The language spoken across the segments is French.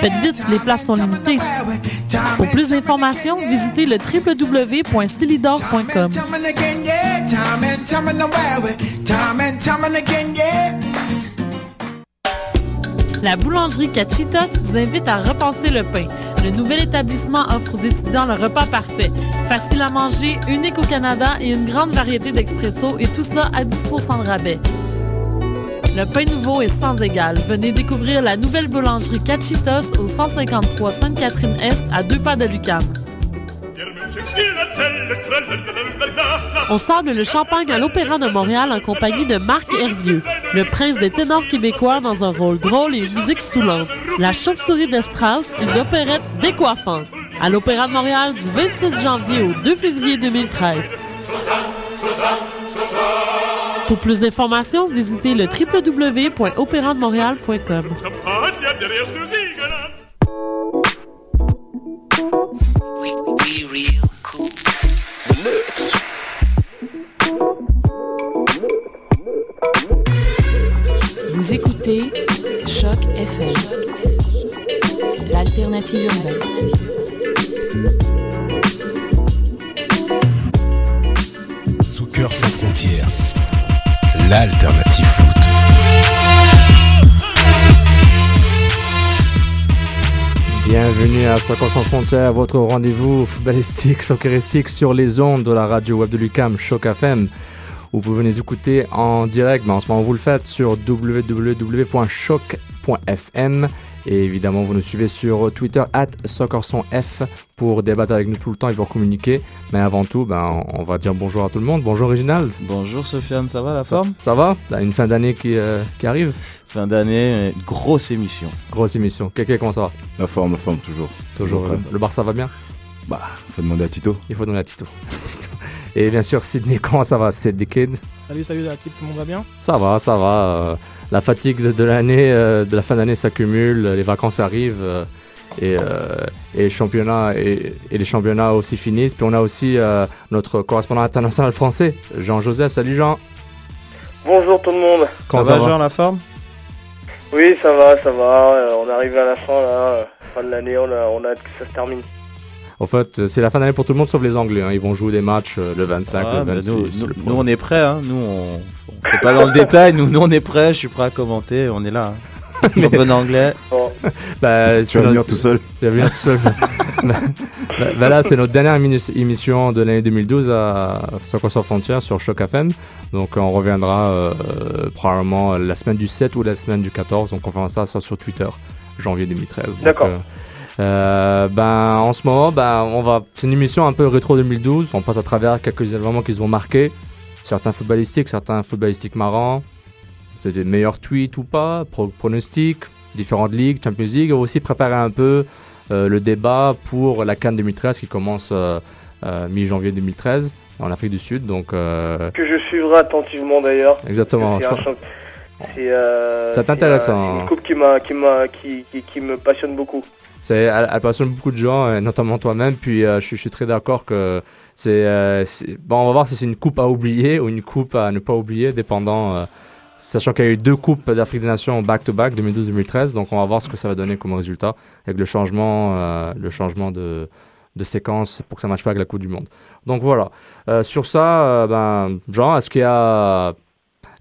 Faites vite, les places sont limitées. Pour plus d'informations, visitez le www.silidor.com. La boulangerie Cachitos vous invite à repenser le pain. Le nouvel établissement offre aux étudiants le repas parfait. Facile à manger, unique au Canada et une grande variété d'expresso et tout ça à 10 de rabais. Le pain nouveau est sans égal. Venez découvrir la nouvelle boulangerie Cachitos au 153 Sainte-Catherine-Est à deux pas de Lucam. On sable le champagne à l'Opéra de Montréal en compagnie de Marc Hervieux, le prince des ténors québécois dans un rôle drôle et une musique soulante. La chauve-souris de une opérette décoiffante. À l'Opéra de Montréal du 26 janvier au 2 février 2013. Pour plus d'informations, visitez le www.opérademontréal.com. Vous écoutez Choc FM, l'alternative urbaine. L'alternative foot. Bienvenue à Soccer sans frontières, votre rendez-vous footballistique, socceristique sur les ondes de la radio web de Lucam, Choc FM. Vous pouvez nous écouter en direct, mais en ce moment vous le faites sur www.choc.fm et évidemment vous nous suivez sur Twitter at SoccerSonF pour débattre avec nous tout le temps et pour communiquer. Mais avant tout, ben, on va dire bonjour à tout le monde. Bonjour Réginald. Bonjour Sofiane, ça va la forme? Ça va? T'as une fin d'année qui, euh, qui arrive? Fin d'année, grosse émission. Grosse émission. Kéké, comment ça va? La forme, la forme, toujours. Toujours. Toujours le Barça va bien? Bah, faut demander à Tito. Il faut demander à Tito. Et bien sûr, Sydney, comment ça va? Sydney Kid Salut, salut la l'équipe, tout le monde va bien? Ça va, ça va. euh, la fatigue de, de l'année, euh, de la fin d'année s'accumule, les vacances arrivent euh, et, euh, et, les championnats, et, et les championnats aussi finissent. Puis on a aussi euh, notre correspondant international français, Jean-Joseph. Salut Jean. Bonjour tout le monde. Comment ça, va, Jean, la forme? Oui, ça va, ça va. Euh, on arrive à la fin, là. euh, Fin de l'année, on a, on a hâte que ça se termine. En fait, c'est la fin d'année pour tout le monde sauf les Anglais. hein. Ils vont jouer des matchs euh, le 25, Ah, le mais 26. nous, le nous- premier. nous, on est prêts, hein. nous on, fait pas dans le détail, nous, nous on est prêts, je suis prêt à commenter, on est là. Hein. En bon anglais. Bon. Bah, Tu vas c'est venir tout seul. Tu vas venir tout seul. bah, bah, bah là, c'est notre dernière émi- émission de l'année 2012 à Soccer sans frontières sur Choc FM. Donc, on reviendra euh, probablement la semaine du 7 ou la semaine du 14. Donc, on fera ça, ça sur Twitter, janvier 2013. Donc, D'accord. euh, euh, ben, en ce moment, ben, on va. C'est une émission un peu rétro 2012. On passe à travers quelques événements qui se vont marquer. Certains footballistiques, certains footballistiques marrants. C'est des meilleurs tweets ou pas, pro- pronostics, différentes ligues, Champions League. Va aussi préparer un peu euh, le débat pour la Cannes 2013 qui commence euh, euh, mi-janvier 2013 en Afrique du Sud. Donc, Que je suivrai attentivement d'ailleurs. exactement. C'est C'est c'est une coupe qui m'a, qui m'a, qui, qui, qui me passionne beaucoup. Elle, elle passionne beaucoup de gens, et notamment toi-même. Puis je suis très d'accord que c'est, euh, Bon, on va voir si c'est une coupe à oublier ou une coupe à ne pas oublier, dépendant. euh, sachant qu'il y a eu deux coupes d'Afrique des Nations back-to-back, 2012-2013. Donc on va voir ce que ça va donner comme résultat avec le changement, euh, le changement de, de séquence pour que ça ne matche pas avec la Coupe du Monde. Donc voilà. Euh, sur ça, euh, ben, Jean, est-ce qu'il y a.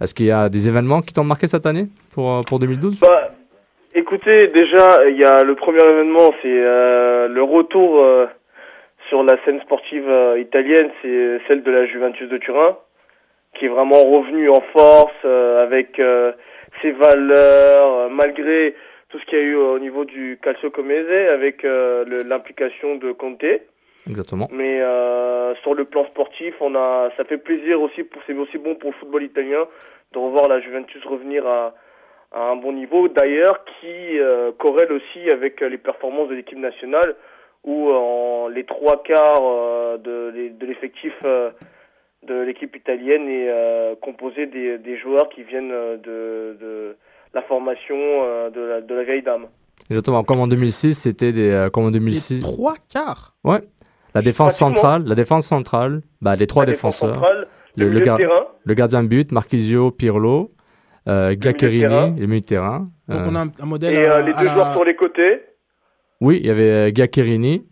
Est-ce qu'il y a des événements qui t'ont marqué cette année pour, euh, pour 2012 Bah, écoutez, déjà, il y a le premier événement, c'est le retour sur la scène sportive euh, italienne, c'est celle de la Juventus de Turin, qui est vraiment revenue en force euh, avec euh, ses valeurs, malgré tout ce qu'il y a eu au niveau du Calcio Comese, avec l'implication de Conte. Exactement. Mais euh, sur le plan sportif, on a, ça fait plaisir aussi pour, c'est aussi bon pour le football italien de revoir la Juventus revenir à, à un bon niveau. D'ailleurs, qui euh, corrèle aussi avec les performances de l'équipe nationale, où euh, en les trois quarts euh, de, l'e- de l'effectif euh, de l'équipe italienne est euh, composé des, des joueurs qui viennent de, de la formation euh, de, la, de la vieille dame. Exactement. Comme en 2006, c'était des. euh, comme en 2006. Les trois quarts. Ouais. La défense centrale, la défense centrale, bah, les trois La défense défenseurs. centrale, le, le le, milieu de gar- terrain. le gardien de but, Marquisio, Pirlo, euh. Giaccherini, le milieu de terrain. Donc Euh, on a un, un modèle. Et à- euh, les à deux la- joueurs sur les côtés. Oui, il y avait euh, Giaccherini.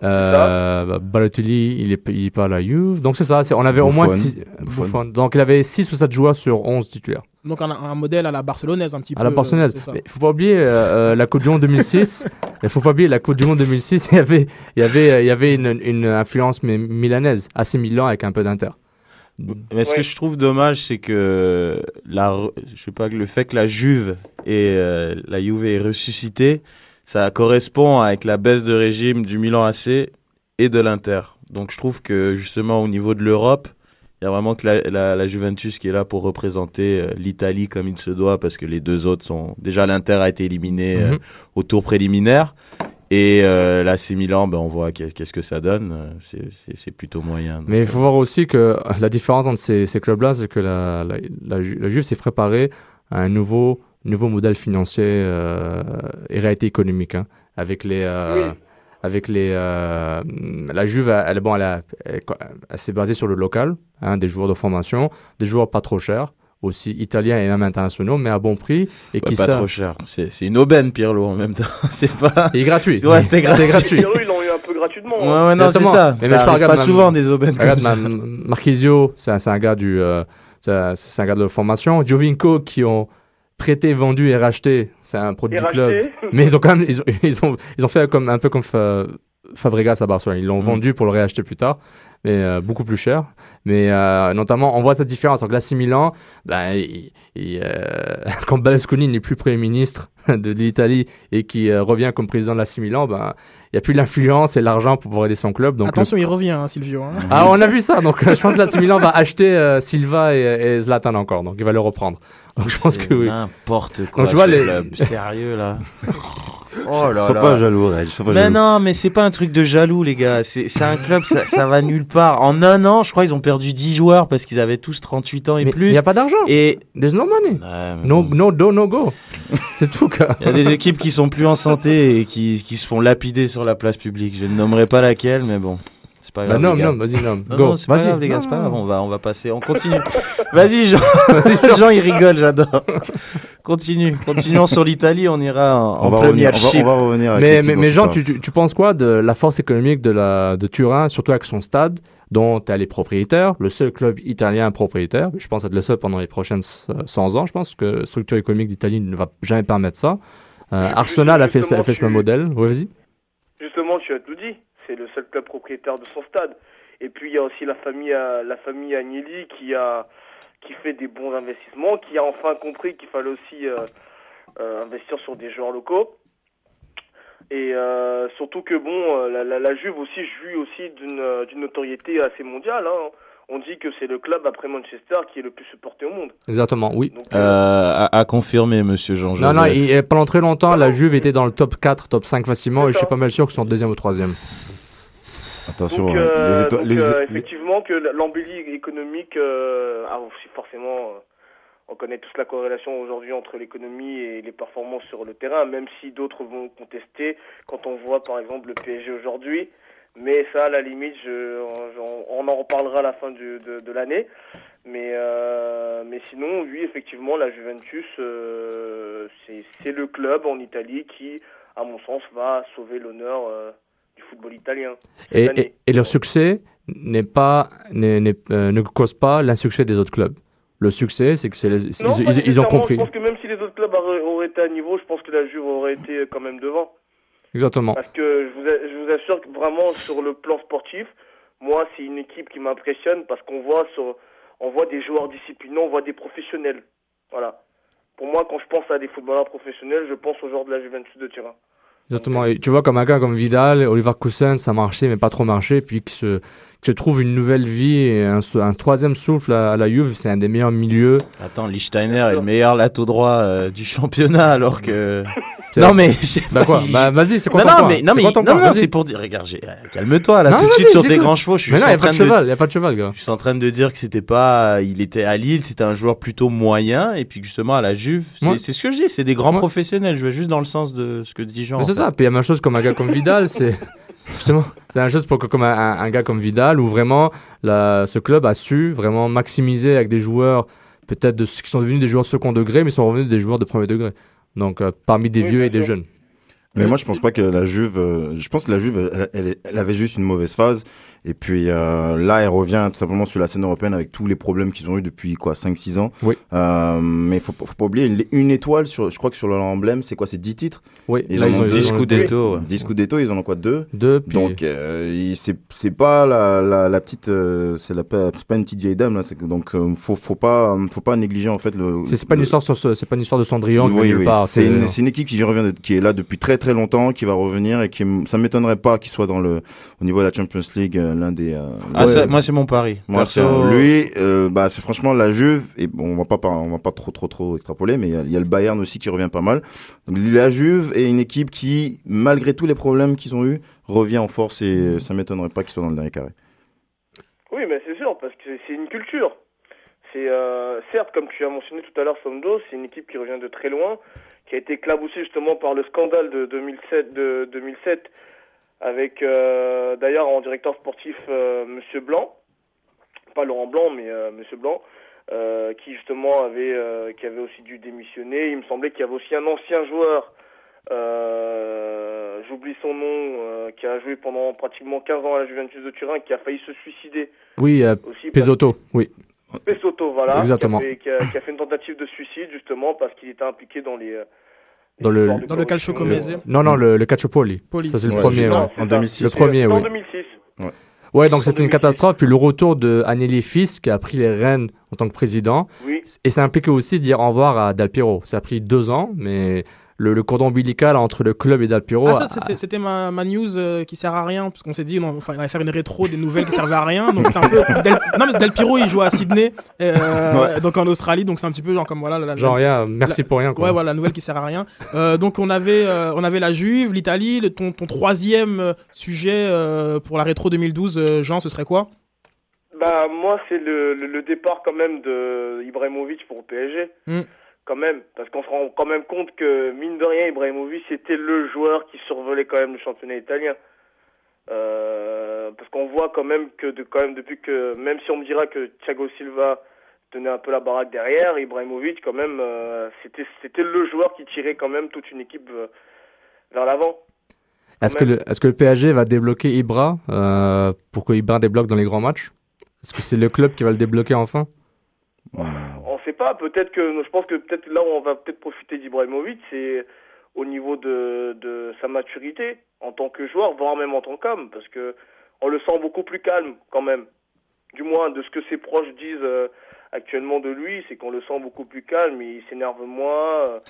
ça. Euh, bah, Balotelli, il est, il est pas à la Juve. Donc c'est ça, c'est- on avait au moins Buffon. 6 Buffon. Donc il avait 6 ou 7 joueurs sur 11 titulaires. Donc un, un modèle à la barcelonaise un petit peu. À la Barcelonaise. ça. Mais il faut pas oublier euh, euh, la Coupe du Monde 2006. Il faut pas oublier la Coupe du Monde 2006. Il y avait, il y avait, euh, il y avait une, une influence mi- milanaise, assez Milan avec un peu d'Inter. Mais ce Ouais. que je trouve dommage, c'est que la, je sais pas, le fait que la Juve et euh, la Juve est ressuscité, ça correspond avec la baisse de régime du Milan AC et de l'Inter. Donc je trouve que justement au niveau de l'Europe, il y a vraiment que la, la, la Juventus qui est là pour représenter euh, l'Italie comme il se doit, parce que les deux autres sont déjà l'Inter a été éliminé euh, Mhm. au tour préliminaire. Et euh, l'AC Milan, ben, on voit qu'est- qu'est-ce que ça donne. Euh, c'est- C'est c'est plutôt moyen. Donc, Mais il faut voir aussi que la différence entre ces, ces clubs-là, c'est que la, la, la, Ju- la Juve s'est préparée à un nouveau, nouveau modèle financier euh, et réalité économique. hein, avec les, euh, Oui. avec les, euh, la Juve, elle, est- bon, elle, a- elle, elle s'est basée sur le local, hein, des joueurs de formation, des joueurs pas trop chers, aussi italiens et même internationaux, mais à bon prix et ouais, qui pas trop cher. C'est une aubaine, Pirlo, en même temps. c'est pas. Il est gratuit. Ouais, c'était gratuit. C'est gratuit. Ils l'ont eu un peu gratuitement. Ouais, hein. ouais, non, c'est ça. Mais- mais ça je arrive regarde pas ma- souvent des aubaines comme ça. ma- Marquisio, c'est un, c'est un gars du, euh, c'est un, c'est un gars de formation. Jovinko qui ont prêté, vendu et racheté, c'est un produit Et du club. racheté. Mais ils ont quand même, ils ont, ils ont, ils ont fait comme un peu comme Fa- Fabregas à Barcelone. Ils l'ont Mm. vendu pour le réacheter plus tard, mais euh, beaucoup plus cher. Mais euh, notamment, on voit cette différence. Donc, l'AC Milan, ben, il- il, euh, quand Berlusconi n'est plus Premier ministre de, l'Italie et qui euh, revient comme président de l'AC Milan, ben, il n'y a plus l'influence et l'argent pour pouvoir aider son club. Donc, le- Attention, il revient, hein, Silvio. hein. ah, on a vu ça. Donc, je pense que l'AC Milan va acheter euh, Silva et, et Zlatan encore. Donc, il va le reprendre. Donc, je pense que oui. N'importe quoi. tu vois, les- club. Sérieux, là. Oh là Sois là. pas jaloux, Reg. Sois pas Mais jaloux. non, mais c'est pas un truc de jaloux, les gars. C'est un club, ça, ça va nulle part. En un an, je crois, ils ont perdu 10 joueurs parce qu'ils avaient tous 38 ans et Mais plus. il n'y a pas d'argent. Et. There's no money. Ouais, mais No, no do, no go. C'est tout, quoi. Il y a des équipes qui sont plus en santé et qui, qui se font lapider sur la place publique. Je ne nommerai pas laquelle, mais bon. C'est pas Bah, non, non, vas-y, non. Non, Go. non, c'est pas Vas-y. grave, les gars, Non, c'est pas grave. On va, on va passer. On continue. Vas-y, Jean. Jean, il rigole, j'adore. Continue. Continuons sur l'Italie. On ira en, en On va, revenir, première on, va, on va revenir avec Mais, Jean, tu, tu, tu penses quoi de la force économique de, la, de Turin, surtout avec son stade, dont elle est propriétaire, le seul club italien propriétaire. Je pense être le seul pendant les prochaines euh, 100 ans. Je pense que la structure économique d'Italie ne va jamais permettre ça. Euh, Arsenal a fait, a fait ce tu- même modèle. Oui, vas-y. Justement, tu as tout dit. C'est le seul club propriétaire de son stade. Et puis il y a aussi la famille, euh, la famille Agnelli qui a, qui fait des bons investissements, qui a enfin compris qu'il fallait aussi euh, euh, investir sur des joueurs locaux. Et euh, surtout que bon, la, la, la Juve aussi jouit aussi d'une d'une notoriété assez mondiale. Hein. On dit que c'est le club après Manchester qui est le plus supporté au monde. Exactement, oui. Donc, Euh, à, à confirmer, monsieur Non, Jean-Joseph. non, il- et pendant très longtemps, la Juve était dans le top 4, top 5 facilement, et je suis pas mal sûr qu'ils sont deuxième ou troisième. Attention, Donc, hein, euh, les étoiles. donc, les- euh, les- effectivement que l'embellie économique, euh, ah, forcément, euh, on connaît tous la corrélation aujourd'hui entre l'économie et les performances sur le terrain, même si d'autres vont contester quand on voit par exemple le PSG aujourd'hui. Mais ça, à la limite, je, on, on en reparlera à la fin du- de, de l'année. Mais, euh, mais sinon, oui, effectivement, la Juventus, euh, c'est c'est le club en Italie qui, à mon sens, va sauver l'honneur euh, du football italien. Et, année. et, et leur succès n'est pas, euh, ne cause pas l'insuccès des autres clubs. Le succès, c'est que c'est ils, ils- ils ont compris. Je pense que même si les autres clubs auraient, été à niveau, je pense que la Juve aurait été quand même devant. Exactement. Parce que je vous, a- je vous assure que vraiment sur le plan sportif, moi c'est une équipe qui m'impressionne parce qu'on voit sur, on voit des joueurs disciplinés, on voit des professionnels. Voilà. Pour moi, quand je pense à des footballeurs professionnels, je pense aux joueurs de la Juventus de Turin. Exactement. Et tu vois, comme un gars comme Vidal, Oliver Cousin, ça marchait, mais pas trop marché. Puis que se, se trouve une nouvelle vie et un, troisième souffle à, à la Juve, c'est un des meilleurs milieux. Attends, Lichtsteiner est le meilleur latéral droit euh, du championnat alors que. Non mais je Bah quoi Bah vas-y, c'est quoi non, ton non, mais non mais non, non, c'est pour dire regarde euh, calme-toi là Non, tout de suite sur tes grands chevaux je suis Mais non, juste y a en pas train de cheval, y a pas de cheval, gars. je suis en train de dire que c'était pas il était à Lille c'était un joueur plutôt moyen et puis justement à la Juve c'est ce que je dis c'est des grands professionnels je vais juste dans le sens de ce que dit Jean en c'est ça. Puis il y a même chose comme un gars comme Vidal, c'est justement, c'est la même chose pour que comme un, un- un gars comme Vidal où vraiment la, ce club a su vraiment maximiser avec des joueurs peut-être de ceux qui sont devenus des joueurs second degré, mais sont revenus des joueurs de premier degré. Donc euh, parmi des Oui, vieux et des jeunes. Mais moi, je pense pas que la Juve. euh, je pense que la Juve, elle, elle- elle avait juste une mauvaise phase. Et puis euh, là, elle revient tout simplement sur la scène européenne avec tous les problèmes qu'ils ont eu depuis quoi 5-6 ans. Oui. Euh, mais faut, pas- faut pas oublier une, une étoile sur. Je crois que sur leur emblème, c'est quoi C'est 10 titres? Oui, Ils là, en ils ont ont deux. ils ont- 10 Scudetto, ouais. 10 Scudetto, ils en ont quoi Deux? Deux, puis Donc euh, c'est c'est pas la, la, la petite euh, c'est la c'est pas une petite vieille dame là donc euh, faut faut pas faut pas négliger en fait le c'est pas une le- histoire sur ce- c'est pas une histoire de Cendrillon qui oui, oui, c'est une, équipe qui revient de- qui est là depuis très très longtemps qui va revenir et qui ça m'étonnerait pas qu'il soit dans le au niveau de la Champions League euh, l'un des euh, ah, ouais, ça, moi c'est mon pari moi, Perso, c'est- lui, euh, bah, c'est franchement la Juve et bon, on va pas on va pas trop trop trop extrapoler, mais il y a- il y, a le Bayern aussi qui revient pas mal. Donc la Juve est une équipe qui, malgré tous les problèmes qu'ils ont eu, revient en force et euh, ça m'étonnerait pas qu'ils soient dans le dernier carré. Oui, mais c'est sûr, parce que c'est une culture. C'est euh, certes, comme tu as mentionné tout à l'heure, Somdo, c'est une équipe qui revient de très loin, qui a été éclaboussée justement par le scandale de 2007, de 2007 avec euh, d'ailleurs en directeur sportif euh, Monsieur Blanc, pas Laurent Blanc, mais euh, Monsieur Blanc, euh, qui justement avait, euh, qui avait aussi dû démissionner. Il me semblait qu'il y avait aussi un ancien joueur, j'oublie son nom, qui a joué pendant pratiquement 15 ans à la Juventus de Turin, qui a failli se suicider Oui, aussi. Pesotto, oui. Pesotto, voilà. Exactement. Qui a, fait, qui, a, qui a fait une tentative de suicide justement parce qu'il était impliqué dans les. Dans le- Dans le calcio comese. Non, non, le, le Calciopoli. Poli. Ça, c'est le Ouais, premier. ouais. en ça. 2006. Le premier, En oui. 2006. Ouais, donc En c'était une 2006. catastrophe. Puis le retour de Fils, qui a pris les rênes en tant que président. Oui. Et ça impliquait aussi de dire au revoir à Del Piero. Ça a pris deux ans, mais le, le cordon ombilical entre le club et Del Piero. Ah, ça, c'était- ma, ma news euh, qui sert à rien, parce qu'on s'est dit, on, enfin, on allait faire une rétro des nouvelles qui servaient à rien. Donc, c'était un peu. Del, non, mais Del Piro, il joue à Sydney, euh, donc en Australie, donc c'est un petit peu genre comme voilà. La, Genre rien, merci pour rien. Quoi. Ouais, voilà, la nouvelle qui sert à rien. Euh, donc, on avait, euh, on avait la Juve, l'Italie. Ton, ton troisième sujet euh, pour la rétro 2012, euh, Jean, ce serait quoi? Bah, moi, c'est le, le, le départ quand même de Ibrahimovic pour le PSG. Mm. Quand même. Parce qu'on se rend quand même compte que, mine de rien, Ibrahimovic, c'était le joueur qui survolait quand même le championnat italien. Euh, parce qu'on voit quand même que, de, quand même, depuis que, même si on me dira que Thiago Silva tenait un peu la baraque derrière, Ibrahimovic, quand même, euh, c'était, c'était le joueur qui tirait quand même toute une équipe euh, vers l'avant. Est-ce que, le, est-ce que le PSG va débloquer Ibra euh, pour que Ibra débloque dans les grands matchs? Est-ce que c'est le club qui va le débloquer enfin? Pas, peut-être que je pense que peut-être là où on va peut-être profiter d'Ibrahimovic, c'est au niveau de, sa maturité en tant que joueur, voire même en tant qu'homme, parce que on le sent beaucoup plus calme quand même. Du moins de ce que ses proches disent euh, actuellement de lui, c'est qu'on le sent beaucoup plus calme, il s'énerve moins, euh,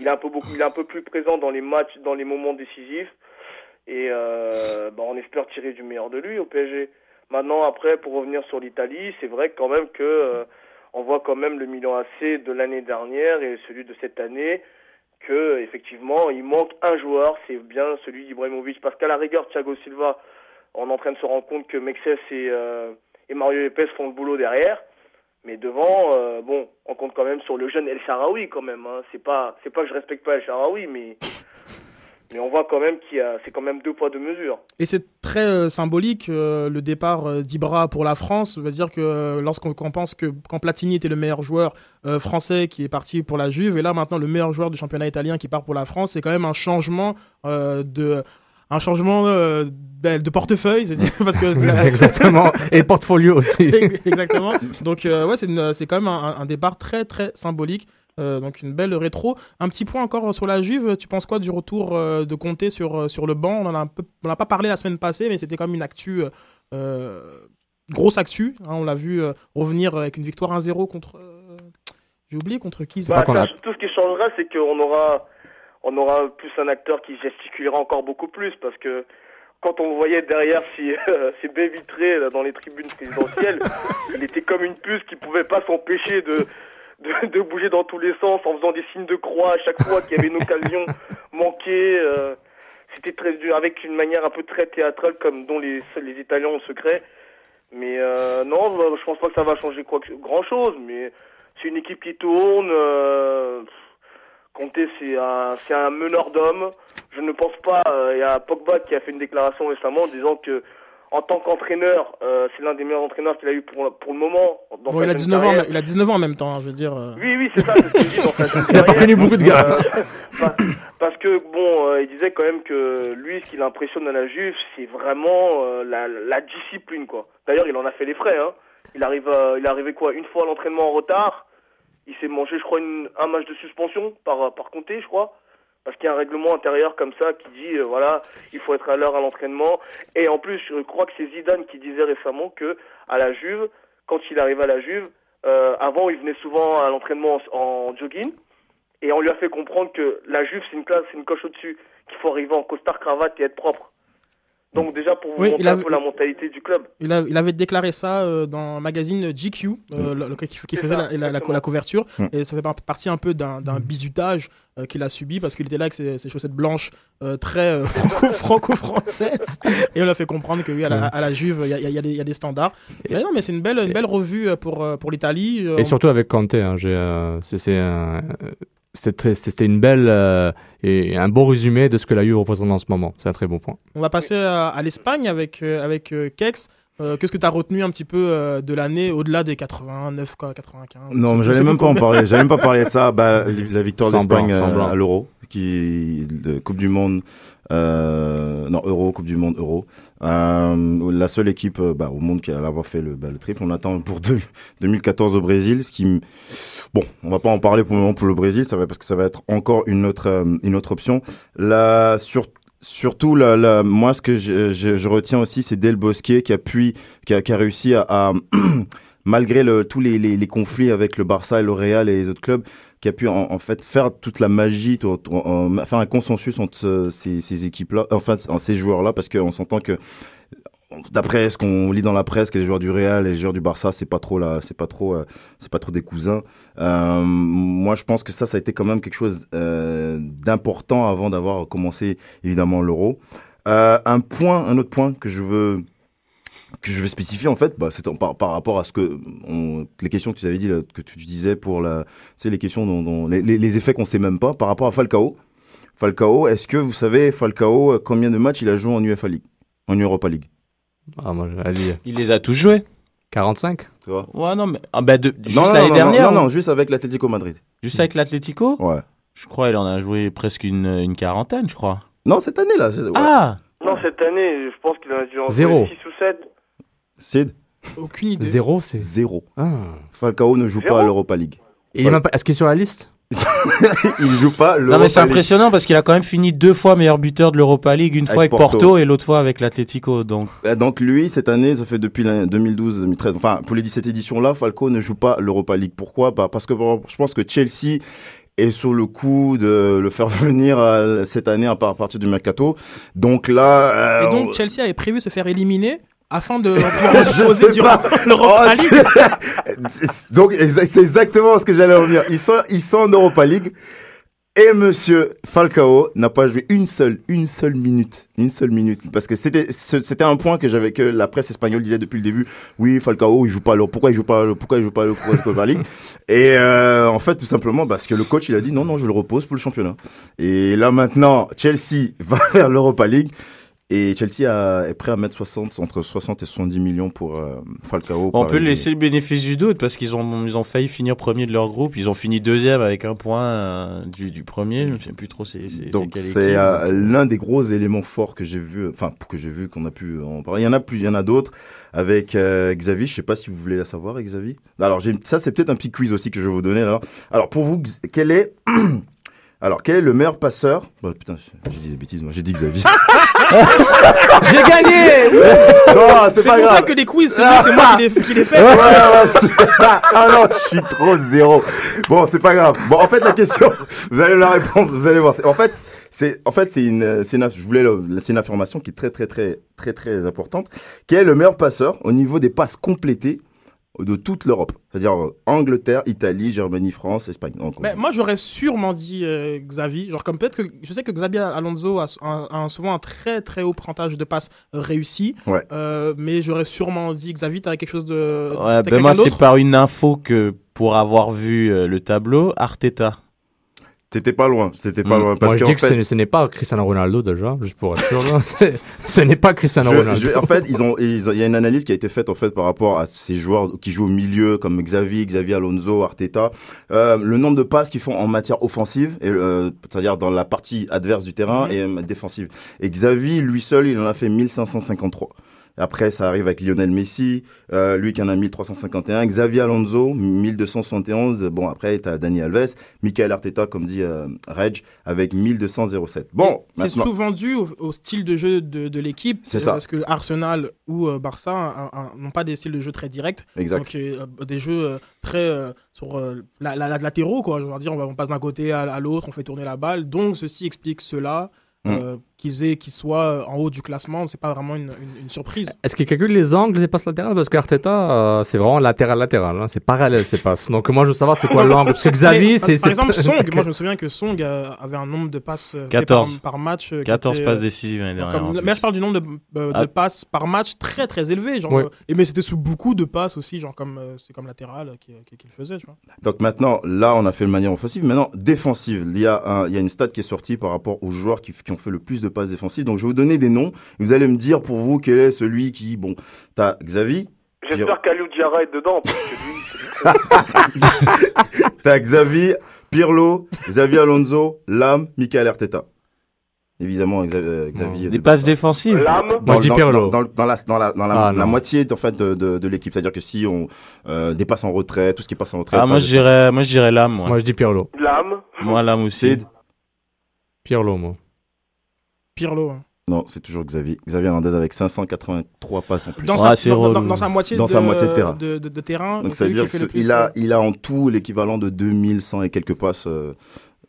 il est un peu il est un peu plus présent dans les matchs, dans les moments décisifs, et euh, bah, on espère tirer du meilleur de lui au PSG. Maintenant après, pour revenir sur l'Italie, c'est vrai quand même que on voit quand même le Milan AC de l'année dernière et celui de cette année que effectivement il manque un joueur, c'est bien celui d'Ibrahimovic. Parce qu'à la rigueur Thiago Silva, on est en train de se rendre compte que Mexes et, euh, et Mario Lopez font le boulot derrière, mais devant euh, bon, on compte quand même sur le jeune El Sharaoui quand même hein. c'est pas c'est pas que je respecte pas El Sharaoui mais mais on voit quand même qu'il y a c'est quand même deux poids deux mesures. Et c'est très euh, symbolique euh, le départ euh, d'Ibra pour la France. C'est-à-dire que lorsqu'on qu'on pense que quand Platini était le meilleur joueur euh, français qui est parti pour la Juve, et là maintenant le meilleur joueur du championnat italien qui part pour la France, c'est quand même un changement euh, de un changement euh, ben, de portefeuille, je dire, parce que Exactement. Et portfolio aussi. Exactement. Donc euh, ouais, c'est une- c'est quand même un, un départ très très symbolique. Euh, donc une belle rétro. Un petit point encore sur la Juve. Tu penses quoi du retour euh, de Conte sur, euh, sur le banc? On en a pas parlé la semaine passée, mais c'était comme une actu, euh, grosse actu. hein. on l'a vu euh, revenir avec une victoire 1-0 contre. euh, J'ai oublié contre qui. Bah, Tout ce qui changera, c'est qu'on aura, on aura plus un acteur qui gesticulera encore beaucoup plus parce que quand on le voyait derrière ces, euh, ces baies vitrées là, dans les tribunes présidentielles, il était comme une puce qui pouvait pas s'empêcher de, de, de bouger dans tous les sens en faisant des signes de croix à chaque fois qu'il y avait une occasion manquée. euh, C'était très dur, avec une manière un peu très théâtrale comme dont les, les Italiens ont le secret. Mais euh, non, bah, je pense pas que ça va changer quoi que, grand chose. Mais c'est une équipe qui tourne. Euh, Conte, c'est un, c'est un meneur d'hommes. Je ne pense pas. euh, Il y a Pogba qui a fait une déclaration récemment en disant que, en tant qu'entraîneur, euh, c'est l'un des meilleurs entraîneurs qu'il a eu pour, pour le moment. Dans Bon, sa il, a jeune 19 ans, il a 19 ans en même temps, hein, je veux dire. euh. Oui, oui, c'est ça, ce dit Il a pas connu beaucoup de gars. Euh, pa- parce que, bon, euh, il disait quand même que lui, ce qui l'impressionne à la Juve, c'est vraiment euh, la, la discipline, quoi. D'ailleurs, il en a fait les frais, hein. Il arrive, à- il est arrivé quoi Une fois à l'entraînement en retard. Il s'est mangé, je crois, une- un match de suspension par, par Comté, je crois. Parce qu'il y a un règlement intérieur comme ça qui dit, euh, voilà, il faut être à l'heure à l'entraînement. Et en plus, je crois que c'est Zidane qui disait récemment que à la Juve, quand il arrivait à la Juve, euh, avant, il venait souvent à l'entraînement en, en jogging. Et on lui a fait comprendre que la Juve, c'est une classe, c'est une coche au-dessus, qu'il faut arriver en costard cravate et être propre. Donc déjà pour vous Oui, montrer il a- un peu la mentalité du club. Il, a- il avait déclaré ça euh, dans un magazine GQ, euh, le- le- qui, faisait ça, la, la- la- exactement. la couverture. Mm. Et ça fait par- partie un peu d'un d'un bizutage euh, qu'il a subi parce qu'il était là avec ses, ses chaussettes blanches euh, très euh, franco- franco-françaises. et on l'a fait comprendre que oui, à la, à la Juve, il y a, y y des- standards. Et, non, mais c'est une belle, une belle revue pour, pour l'Italie. Euh, Et surtout avec Conte, hein, j'ai, euh, c'est, un- c'était, une belle euh, et un bon résumé de ce que la Juve représente en ce moment. C'est un très bon point. On va passer à, à l'Espagne avec, euh, avec euh, Kex. Euh, Qu'est-ce que tu as retenu un petit peu euh, de l'année au-delà des 89, quoi, 95 Non, mais j'allais même pas en parler. J'allais même pas parler de ça. Bah, la victoire d'Espagne euh, à l'Euro, Coupe du Monde, euh, non Euro, Coupe du Monde, Euro. Euh, la seule équipe euh, bah, au monde qui a l'avoir fait le, bah, le triple. On attend pour deux- 2014 au Brésil, ce qui, bon, on va pas en parler pour le moment pour le Brésil, ça va parce que ça va être encore une autre euh, une autre option. La sur Surtout, moi, ce que je, retiens aussi, c'est Del Bosque qui a, pu, qui a, réussi à, malgré tous les conflits avec le Barça et le Real et les autres clubs, qui a pu en, fait faire toute la magie, faire un consensus entre ce- ces, équipes-là, enfin en ces joueurs-là, parce qu'on s'entend que d'après ce qu'on lit dans la presse, que les joueurs du Real et les joueurs du Barça, c'est pas trop là, c'est pas trop, euh, c'est pas trop des cousins. Euh, moi, je pense que ça, ça a été quand même quelque chose euh, d'important avant d'avoir commencé évidemment l'Euro. Un point, un autre point que je veux que je veux spécifier en fait, bah, c'est par, par rapport à ce que on- les questions que tu avais dit, là, que tu disais pour la, tu sais, les questions dont, dont- les, les- effets qu'on sait même pas par rapport à Falcao. Falcao, est-ce que vous savez Falcao euh, combien de matchs il a joué en UEFA League, en Europa League? Ah, moi, Il les a tous joués. 45 Tu vois? Ouais, non, mais. Ah, bah, de, juste non, non, l'année non, dernière. non, non, juste avec l'Atlético Madrid. Juste avec l'Atlético? Ouais. Je crois il en a joué presque une, une quarantaine, je crois. Non, cette année là. c'est- ouais. Ah Non, cette année, je pense qu'il en a dû en Zéro. 6 ou 7. Sid, Aucune idée. Zéro, c'est. zéro. Ah. Falcao ne joue Zéro pas à l'Europa League. Et il est même pas- Est-ce qu'il est sur la liste il joue pas l'Europa Non, mais c'est impressionnant parce qu'il a quand même fini deux fois meilleur buteur de l'Europa League, une fois avec Porto, Porto. et l'autre fois avec l'Atlético. Donc, Euh, Donc lui, cette année, ça fait depuis 2012-2013, enfin pour les 17 éditions-là, Falco ne joue pas l'Europa League. Pourquoi? Bah, Parce que je pense que Chelsea est sur le coup de le faire venir euh, cette année à par- à partir du mercato. Donc là... euh, Et donc on- Chelsea avait prévu se faire éliminer afin de pouvoir disposer durant l'Europa Oh, League. Donc c'est exactement ce que j'allais revenir. Ils sont, ils sont en Europa League. Et Monsieur Falcao n'a pas joué une seule, une seule minute, une seule minute, parce que c'était, c'était un point que j'avais que la presse espagnole disait depuis le début. Oui, Falcao, il joue pas, alors pourquoi il joue pas, pourquoi il joue pas, pourquoi il joue pas Et euh, en fait, tout simplement parce que le coach il a dit non, non, je le repose pour le championnat. Et là maintenant, Chelsea va vers l'Europa League. Et Chelsea a- est prêt à mettre 60, entre 60 et 70 millions pour euh, Falcao. On peut laisser le bénéfice du doute parce qu'ils ont, ils ont failli finir premier de leur groupe. Ils ont fini deuxième avec un point euh, du, du premier. Je ne sais plus trop c'est Donc c'est euh, l'un des gros éléments forts que j'ai vu, enfin que j'ai vu qu'on a pu en parler. Il y en a plus, il y en a d'autres avec Xavi. Je sais pas si vous voulez la savoir, Xavi. Alors ça c'est peut-être un petit quiz aussi que je vais vous donner. Alors, alors pour vous, quel est alors quel est le meilleur passeur? Bah, Putain, j'ai dit des bêtises. Moi j'ai dit Xavi. J'ai gagné non, c'est pas pour grave. ça que les quiz, c'est moi- qui les, qui les fais. Ouais, ouais, c'est- ah non, je suis trop zéro. Bon, c'est pas grave. Bon, en fait, la question, vous allez la répondre, vous allez voir. C'est- En fait, c'est, en fait, c'est une, c'est une, je voulais, le- c'est une information qui est très, très, très, très, très importante. Quel est le meilleur passeur au niveau des passes complétées de toute l'Europe? C'est-à-dire euh, Angleterre, Italie, Germanie, France, Espagne. Donc, Mais moi, j'aurais sûrement dit euh, Xavi. Genre, comme peut-être que je sais que Xabi Alonso a, a- a souvent un très très haut pourcentage de passes euh, réussies. Ouais. Euh, mais j'aurais sûrement dit Xavi, t'as quelque chose de. Ouais, ben moi c'est par une info que pour avoir vu euh, le tableau, Arteta. T'étais pas loin, t'étais pas Mm. loin. Parce Moi, je qu'en dis que ce fait, n'est- ce n'est pas Cristiano Ronaldo déjà, juste pour être sûr. ce n'est pas Cristiano Je- Ronaldo. je- en fait, ils ont, ils ont- il y a une analyse qui a été faite en fait par rapport à ces joueurs qui jouent au milieu comme Xavi, Xavi Alonso, Arteta. Euh, le nombre de passes qu'ils font en matière offensive, et, euh, c'est-à-dire dans la partie adverse du terrain et euh, défensive. Et Xavi, lui seul, il en a fait 1553. Après, ça arrive avec Lionel Messi, euh, lui qui en a 1351. Xavi Alonso, 1271. Bon, après, t'as Dani Alves. Michael Arteta, comme dit euh, Reg, avec 1207. Bon, C'est souvent dû au, au style de jeu de, de l'équipe. C'est ça. Parce que Arsenal ou euh, Barça n'ont pas des styles de jeu très directs. Exact. Donc, des jeux très sur la, la- la- latéraux, quoi. Je veux dire, on, va- on passe d'un côté à, à l'autre, on fait tourner la balle. Donc, ceci explique cela. Mm. Euh, qu'ils aient qu'ils soient en haut du classement, c'est pas vraiment une, une- une surprise. Est-ce qu'il calcule les angles des passes latérales? Parce qu'Arteta, euh, c'est vraiment latéral-latéral. hein. C'est parallèle ces passes. Donc moi, je veux savoir c'est quoi l'angle. Parce que Xavi, c'est. par, exemple, Song, moi je me souviens que Song euh, avait un nombre de passes euh, fait 14. par, par match. euh, qui 14 était, passes euh, décisives l'année dernière. comme- mais je parle du nombre de, euh, de Ah. passes par match très très élevé. Genre, euh, et mais c'était sous beaucoup de passes aussi, genre comme euh, c'est comme latéral euh, qui- qui- qu'il faisait. Tu vois. Donc maintenant, là, on a fait de manière offensive. Maintenant, défensive. Il y a, un- il y a une stat qui est sortie par rapport aux joueurs qui, qui ont fait le plus de passes défensives. Donc, je vais vous donner des noms. Vous allez me dire pour vous quel est celui qui, bon, t'as Xavi, J'espère qu'Aliou Diarra est dedans, parce que lui, t'as Xavi, Pirlo, Xavi Alonso, Lam, Michael Arteta. Évidemment, Xavi. euh, Des de passes défensives. l'âme, Moi, je dis dans, Pirlo. dans, dans, dans la, dans la, dans la, Ah, la moitié en fait de, de, de l'équipe, c'est-à-dire que si on euh, dépasse en retrait, tout ce qui passe en retrait. Ah, moi passe je dirais, moi je dirais l'âme, moi. Moi, je dis Pirlo. l'âme. Moi l'âme aussi. Pirlo, moi. Pirlo. hein. Non, c'est toujours Xavi. Xavi Hernandez avec 583 passes en plus. Dans, sa, c'est dans, relou. dans- dans sa moitié, Dans de, sa moitié de terrain. de, de- de terrain. Donc c'est ça veut lui dire qui fait le qu'il plus, a, il a en tout l'équivalent de 2100 et quelques passes, euh,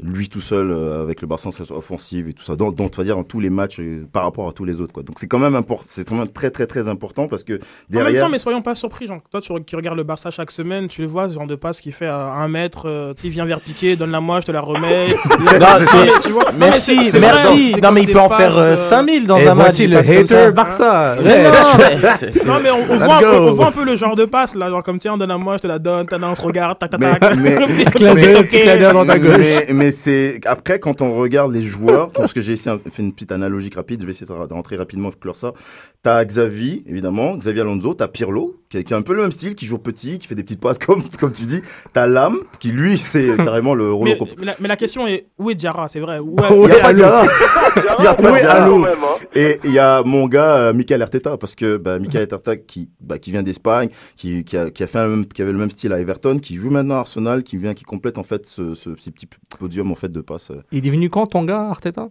lui tout seul, euh, avec le Barça en offensive et tout ça. Donc, donc, on va dire, dans tous les matchs euh, par rapport à tous les autres. Quoi. Donc c'est quand même important, c'est quand même très très très important parce que En même derrière. temps, mais soyons pas surpris, genre, toi tu, qui regardes le Barça chaque semaine, tu le vois, ce genre de passe qu'il fait à un mètre, euh, tu sais, il vient vers piquer, donne la moi, je te la remets. Non, c'est- tu vois, non, mais Merci, merci. Non, mais il peut en passes, faire euh, euh, 5000 dans Et un match. le hater Barça. Non, mais on, voit un on voit un peu le genre de passe là, genre comme tiens, donne à moi, je te la donne, t'as on se regarde, tac tac tac. mais- c'est après quand on regarde les joueurs, parce que j'ai essayé faire une petite analogie rapide, je vais essayer de rentrer rapidement clore ça. T'as Xavi, évidemment, Xavi Alonso, t'as Pirlo, qui a, qui a un peu le même style, qui joue petit, qui fait des petites passes comme, comme tu dis. T'as Lam, qui lui, c'est carrément le rouleau Mais, mais la, mais la question est où est Diarra, c'est vrai. Où Ouais, Il y a pas allô. Diarra. Diarra, Il y a pas Diarra. hein. Et il y a mon gars, euh, Michael Arteta, parce que bah, Michael Arteta, qui, bah, qui vient d'Espagne, qui, qui, a, qui, a fait même- qui avait le même style à Everton, qui joue maintenant à Arsenal, qui vient, qui complète en fait ce, ce, ces petits podiums en fait de passes. euh, Il est venu quand ton gars, Arteta?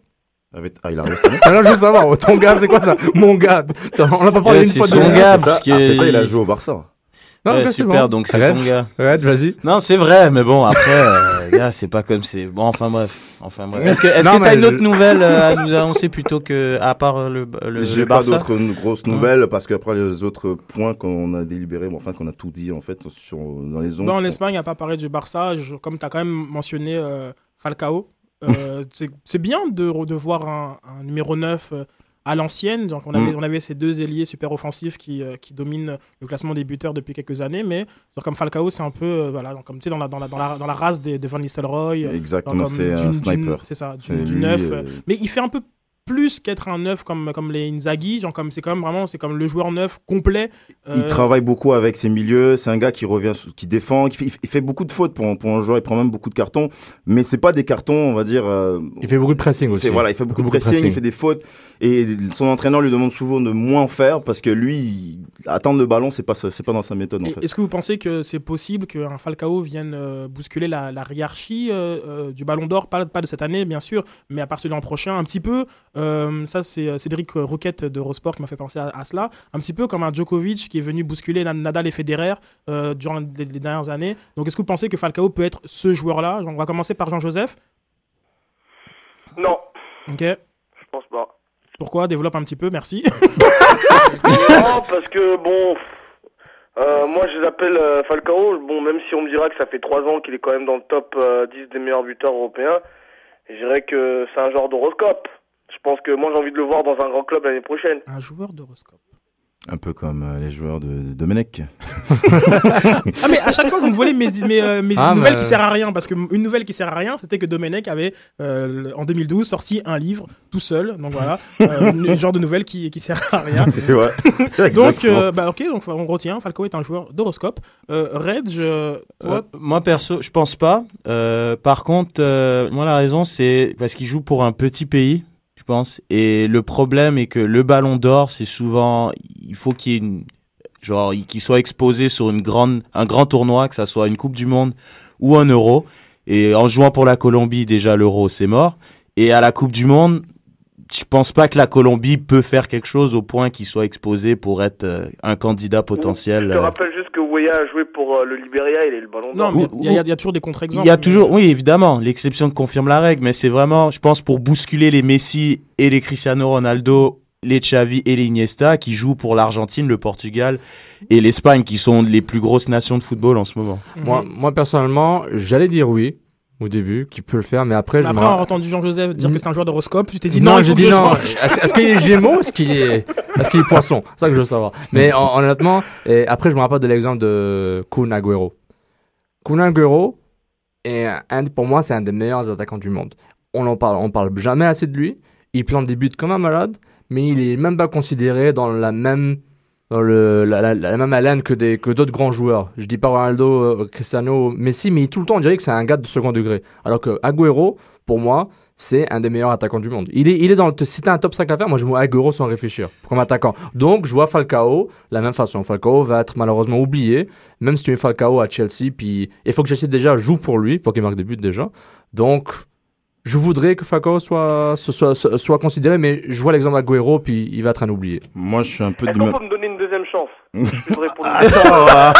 Avec- Ah, il a resté. Alors, je veux savoir, oh, ton gars, c'est quoi ça? Mon gars. On l'a pas parlé Ouais, une c'est fois de son gars, parce Arteta, que- il a joué au Barça. Non, Ouais, c'est super, bon. donc c'est ton gars. Red, vas-y. Non, c'est vrai, mais bon, après, euh, gars, c'est pas comme c'est. Bon, enfin bref. Enfin bref. Est-ce que est-ce que t'as une autre je- nouvelle euh, à nous annoncer plutôt que, à part le, le, J'ai pas Barça? d'autres grosses nouvelles parce qu'après les autres points qu'on a délibérés, bon, enfin qu'on a tout dit en fait sur, dans les ondes. Non, en Espagne, à pas parler du Barça, je- comme tu as quand même mentionné euh, Falcao, euh, c'est bien de, de voir un, un numéro 9 euh, à l'ancienne. Donc, on avait, Mm. on avait ces deux ailiers super offensifs qui, euh, qui dominent le classement des buteurs depuis quelques années. Mais genre, comme Falcao, c'est un peu euh, voilà, donc, comme, tu sais, dans, la, dans, la, dans, la, dans la race des, de Van Nistelrooy. Exactement, c'est un sniper. C'est ça, du, du lui, neuf. euh, euh, Mais il fait un peu plus qu'être un neuf comme, comme les Inzaghi, genre comme c'est quand même vraiment c'est comme le joueur neuf complet. Il Euh, travaille beaucoup avec ses milieux. C'est un gars qui revient, qui défend, qui fait, il fait beaucoup de fautes pour, pour un joueur. Il prend même beaucoup de cartons, mais c'est pas des cartons, on va dire. euh, Il fait beaucoup de pressing aussi. fait- voilà, il fait beaucoup, Beaucoup de de pressing, il fait des fautes, et son entraîneur lui demande souvent de moins faire parce que lui, il- attendre le ballon, c'est pas, c'est pas dans sa méthode en Et fait. Est-ce que vous pensez que c'est possible qu'un Falcao vienne euh, bousculer la, la hiérarchie euh, euh, du Ballon d'Or? Pas, pas de cette année, bien sûr, mais à partir de l'an prochain, un petit peu euh, Ça, c'est euh, Cédric Roquette de Eurosport qui m'a fait penser à, à cela. Un petit peu comme un Djokovic qui est venu bousculer Na- Nadal et Federer euh, durant les, les dernières années. Donc, est-ce que vous pensez que Falcao peut être ce joueur-là? On va commencer par Jean-Joseph. Non, Ok. je pense pas. Pourquoi? Développe un petit peu, merci. non, parce que bon, euh, moi je l'appelle euh, Falcao. Bon, même si on me dira que ça fait trois ans qu'il est quand même dans le top euh, 10 des meilleurs buteurs européens, je dirais que c'est un genre d'horoscope. Je pense que moi j'ai envie de le voir dans un grand club l'année prochaine. un joueur d'horoscope. Un peu comme euh, les joueurs de, de Domenech. Ah mais à chaque fois vous me volez mes, mes, euh, mes Ah, nouvelles mais- qui servent à rien parce que une nouvelle qui sert à rien c'était que Domenech avait euh, en 2012 sorti un livre tout seul donc voilà euh, genre de nouvelle qui, qui sert à rien Ouais. donc euh, bah ok donc on retient Falco est un joueur d'horoscope euh, euh, toi, Euh, moi perso, je pense pas. Euh, par contre, euh, moi la raison c'est parce qu'il joue pour un petit pays, je pense. Et le problème est que le Ballon d'Or, c'est souvent, il faut qu'il soit exposé sur une grande, un grand tournoi, que ça soit une Coupe du Monde ou un Euro. Et en jouant pour la Colombie, déjà l'Euro, c'est mort. Et à la Coupe du Monde, je pense pas que la Colombie peut faire quelque chose au point qu'il soit exposé pour être euh, un candidat potentiel. Je te euh, rappelle juste que Weah a joué pour euh, le Liberia, il est le ballon d'or. non il y, a- il y a toujours des contre-exemples Il y a mais- toujours, oui, évidemment, l'exception confirme la règle, mais c'est vraiment, je pense, pour bousculer les Messi et les Cristiano Ronaldo, les Xavi et les Iniesta, qui jouent pour l'Argentine, le Portugal et l'Espagne, qui sont les plus grosses nations de football en ce moment. Mhm. Moi, moi, personnellement, j'allais dire oui au début, qu'il peut le faire, mais après, Mais après me on a ra- entendu Jean-Joseph dire Mhm. que c'est un joueur d'horoscope tu t'es dit non, il j'ai dit non. Est-ce qu'il est Gémeaux Est-ce qu'il est, est-ce qu'il est Poisson? C'est ça que je veux savoir. Mais hon- honnêtement, et après, je me rappelle de l'exemple de Kun Agüero. Kun Agüero, est un, pour moi, c'est un des meilleurs attaquants du monde. On en parle, on parle jamais assez de lui. Il plante des buts comme un malade, mais il est même pas considéré dans la même dans le, la, la- la même haleine que des que d'autres grands joueurs. Je dis pas Ronaldo, euh, Cristiano, Messi, mais tout le temps on dirait que c'est un gars de second degré. Alors que Agüero, pour moi, c'est un des meilleurs attaquants du monde. Il est, il est dans le, si t'as un top 5 à faire, moi je vois Agüero sans réfléchir comme attaquant. Donc je vois Falcao de la même façon. Falcao va être malheureusement oublié, même si tu mets Falcao à Chelsea, puis il faut que Chelsea déjà joue pour lui, pour qu'il marque des buts déjà. Donc je voudrais que Falcao soit, soit, soit, soit considéré, mais je vois l'exemple Agüero, puis il va être un oublié. Moi, je suis un peu Est-ce du qu'on même. peut me donner une deuxième chance Je vais répondre.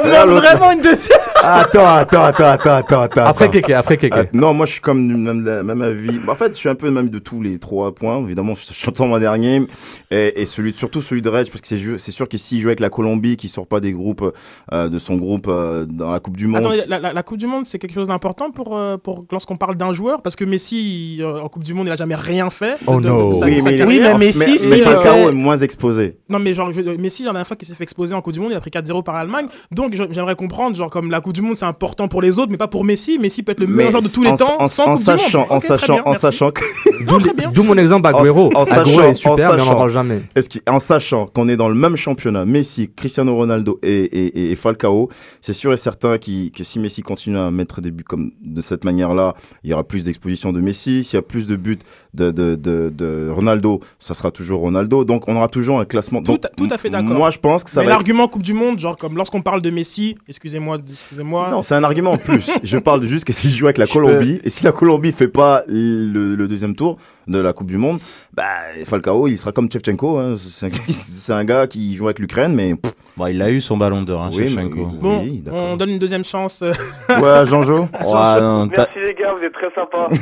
Là, l'autre- vraiment une deuxième. Attends, attends, attends, attends, attends, attends. Après attends. Keke, après Keke. Ah, non, moi je suis comme du même, la- même avis. En fait, je suis un peu même de tous les trois points. Évidemment, je- j'entends mon dernier et, et celui, surtout celui de Reg, parce que c'est ju- c'est sûr que s'il joue avec la Colombie, qui sort pas des groupes euh, de son groupe euh, dans la Coupe du Monde. Attends, la, la- la Coupe du Monde, c'est quelque chose d'important pour, euh, pour lorsqu'on parle d'un joueur? Parce que Messi, il, euh, en Coupe du Monde, il a jamais rien fait. de- Oh de- no. de sa- oui, mais, carrière. Messi, mais, c'est mais Falcao vrai. est moins exposé. Non, mais genre, je- Messi, la dernière fois qu'il s'est fait exploser en Coupe du Monde, il a pris 4-0 par l'Allemagne. Donc, j'aimerais comprendre, genre, comme la Coupe du Monde, c'est important pour les autres, mais pas pour Messi. Messi peut être le meilleur joueur de tous les temps en, sans en Coupe sachant, du Monde. en sachant, bien, en sachant que. D'où mon exemple Agüero. En- en Agüero sachant- est super, en mais on n'en sachant. parle jamais. en sachant qu'on est dans le même championnat, Messi, Cristiano Ronaldo et, et, et Falcao, c'est sûr et certain que si Messi continue à mettre des buts comme de cette manière-là, il y aura plus d'exposition de Messi. S'il y a plus de buts de, de, de, de Ronaldo, ça sera toujours Ronaldo. Donc on aura toujours un classement. Tout Donc, tout à fait d'accord. Moi, je pense que ça Mais va. être- l'argument Coupe du Monde, genre, comme lorsqu'on parle de Messi, excusez-moi, excusez-moi. Non, c'est un argument en plus. je parle juste que s'il joue avec la Je Colombie, et si la Colombie fait pas le, le deuxième tour de la Coupe du Monde, bah, Falcao, il sera comme Shevchenko. Hein. C'est un, c'est un gars qui joue avec l'Ukraine, mais Bon, il a eu son ballon d'or, hein, Oui, mais- Bon, Oui, on donne une deuxième chance. ouais, Jean-Jo. Ouais, non, t'as- Merci les gars, vous êtes très sympas.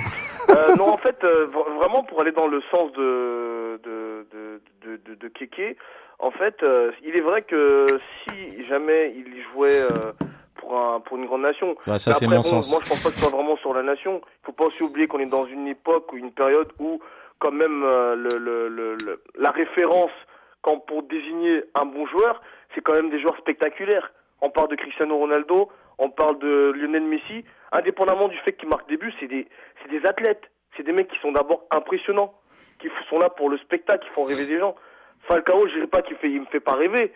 Euh, non, en fait, euh, v- vraiment pour aller dans le sens de de de de, de, de Keke, en fait, euh, il est vrai que si jamais il jouait euh, pour un pour une grande nation, ça mais c'est mon bon, sens. Moi, je pense pas que ce soit vraiment sur la nation. Il faut pas aussi oublier qu'on est dans une époque ou une période où, quand même, euh, le, le, le, le- la référence quand pour désigner un bon joueur, c'est quand même des joueurs spectaculaires. On parle de Cristiano Ronaldo, on parle de Lionel Messi. Indépendamment du fait qu'ils marquent des buts, c'est des, c'est des athlètes. C'est des mecs qui sont d'abord impressionnants. qui sont là pour le spectacle, qui font rêver des gens. Falcao, je dirais pas qu'il fait, il me fait pas rêver.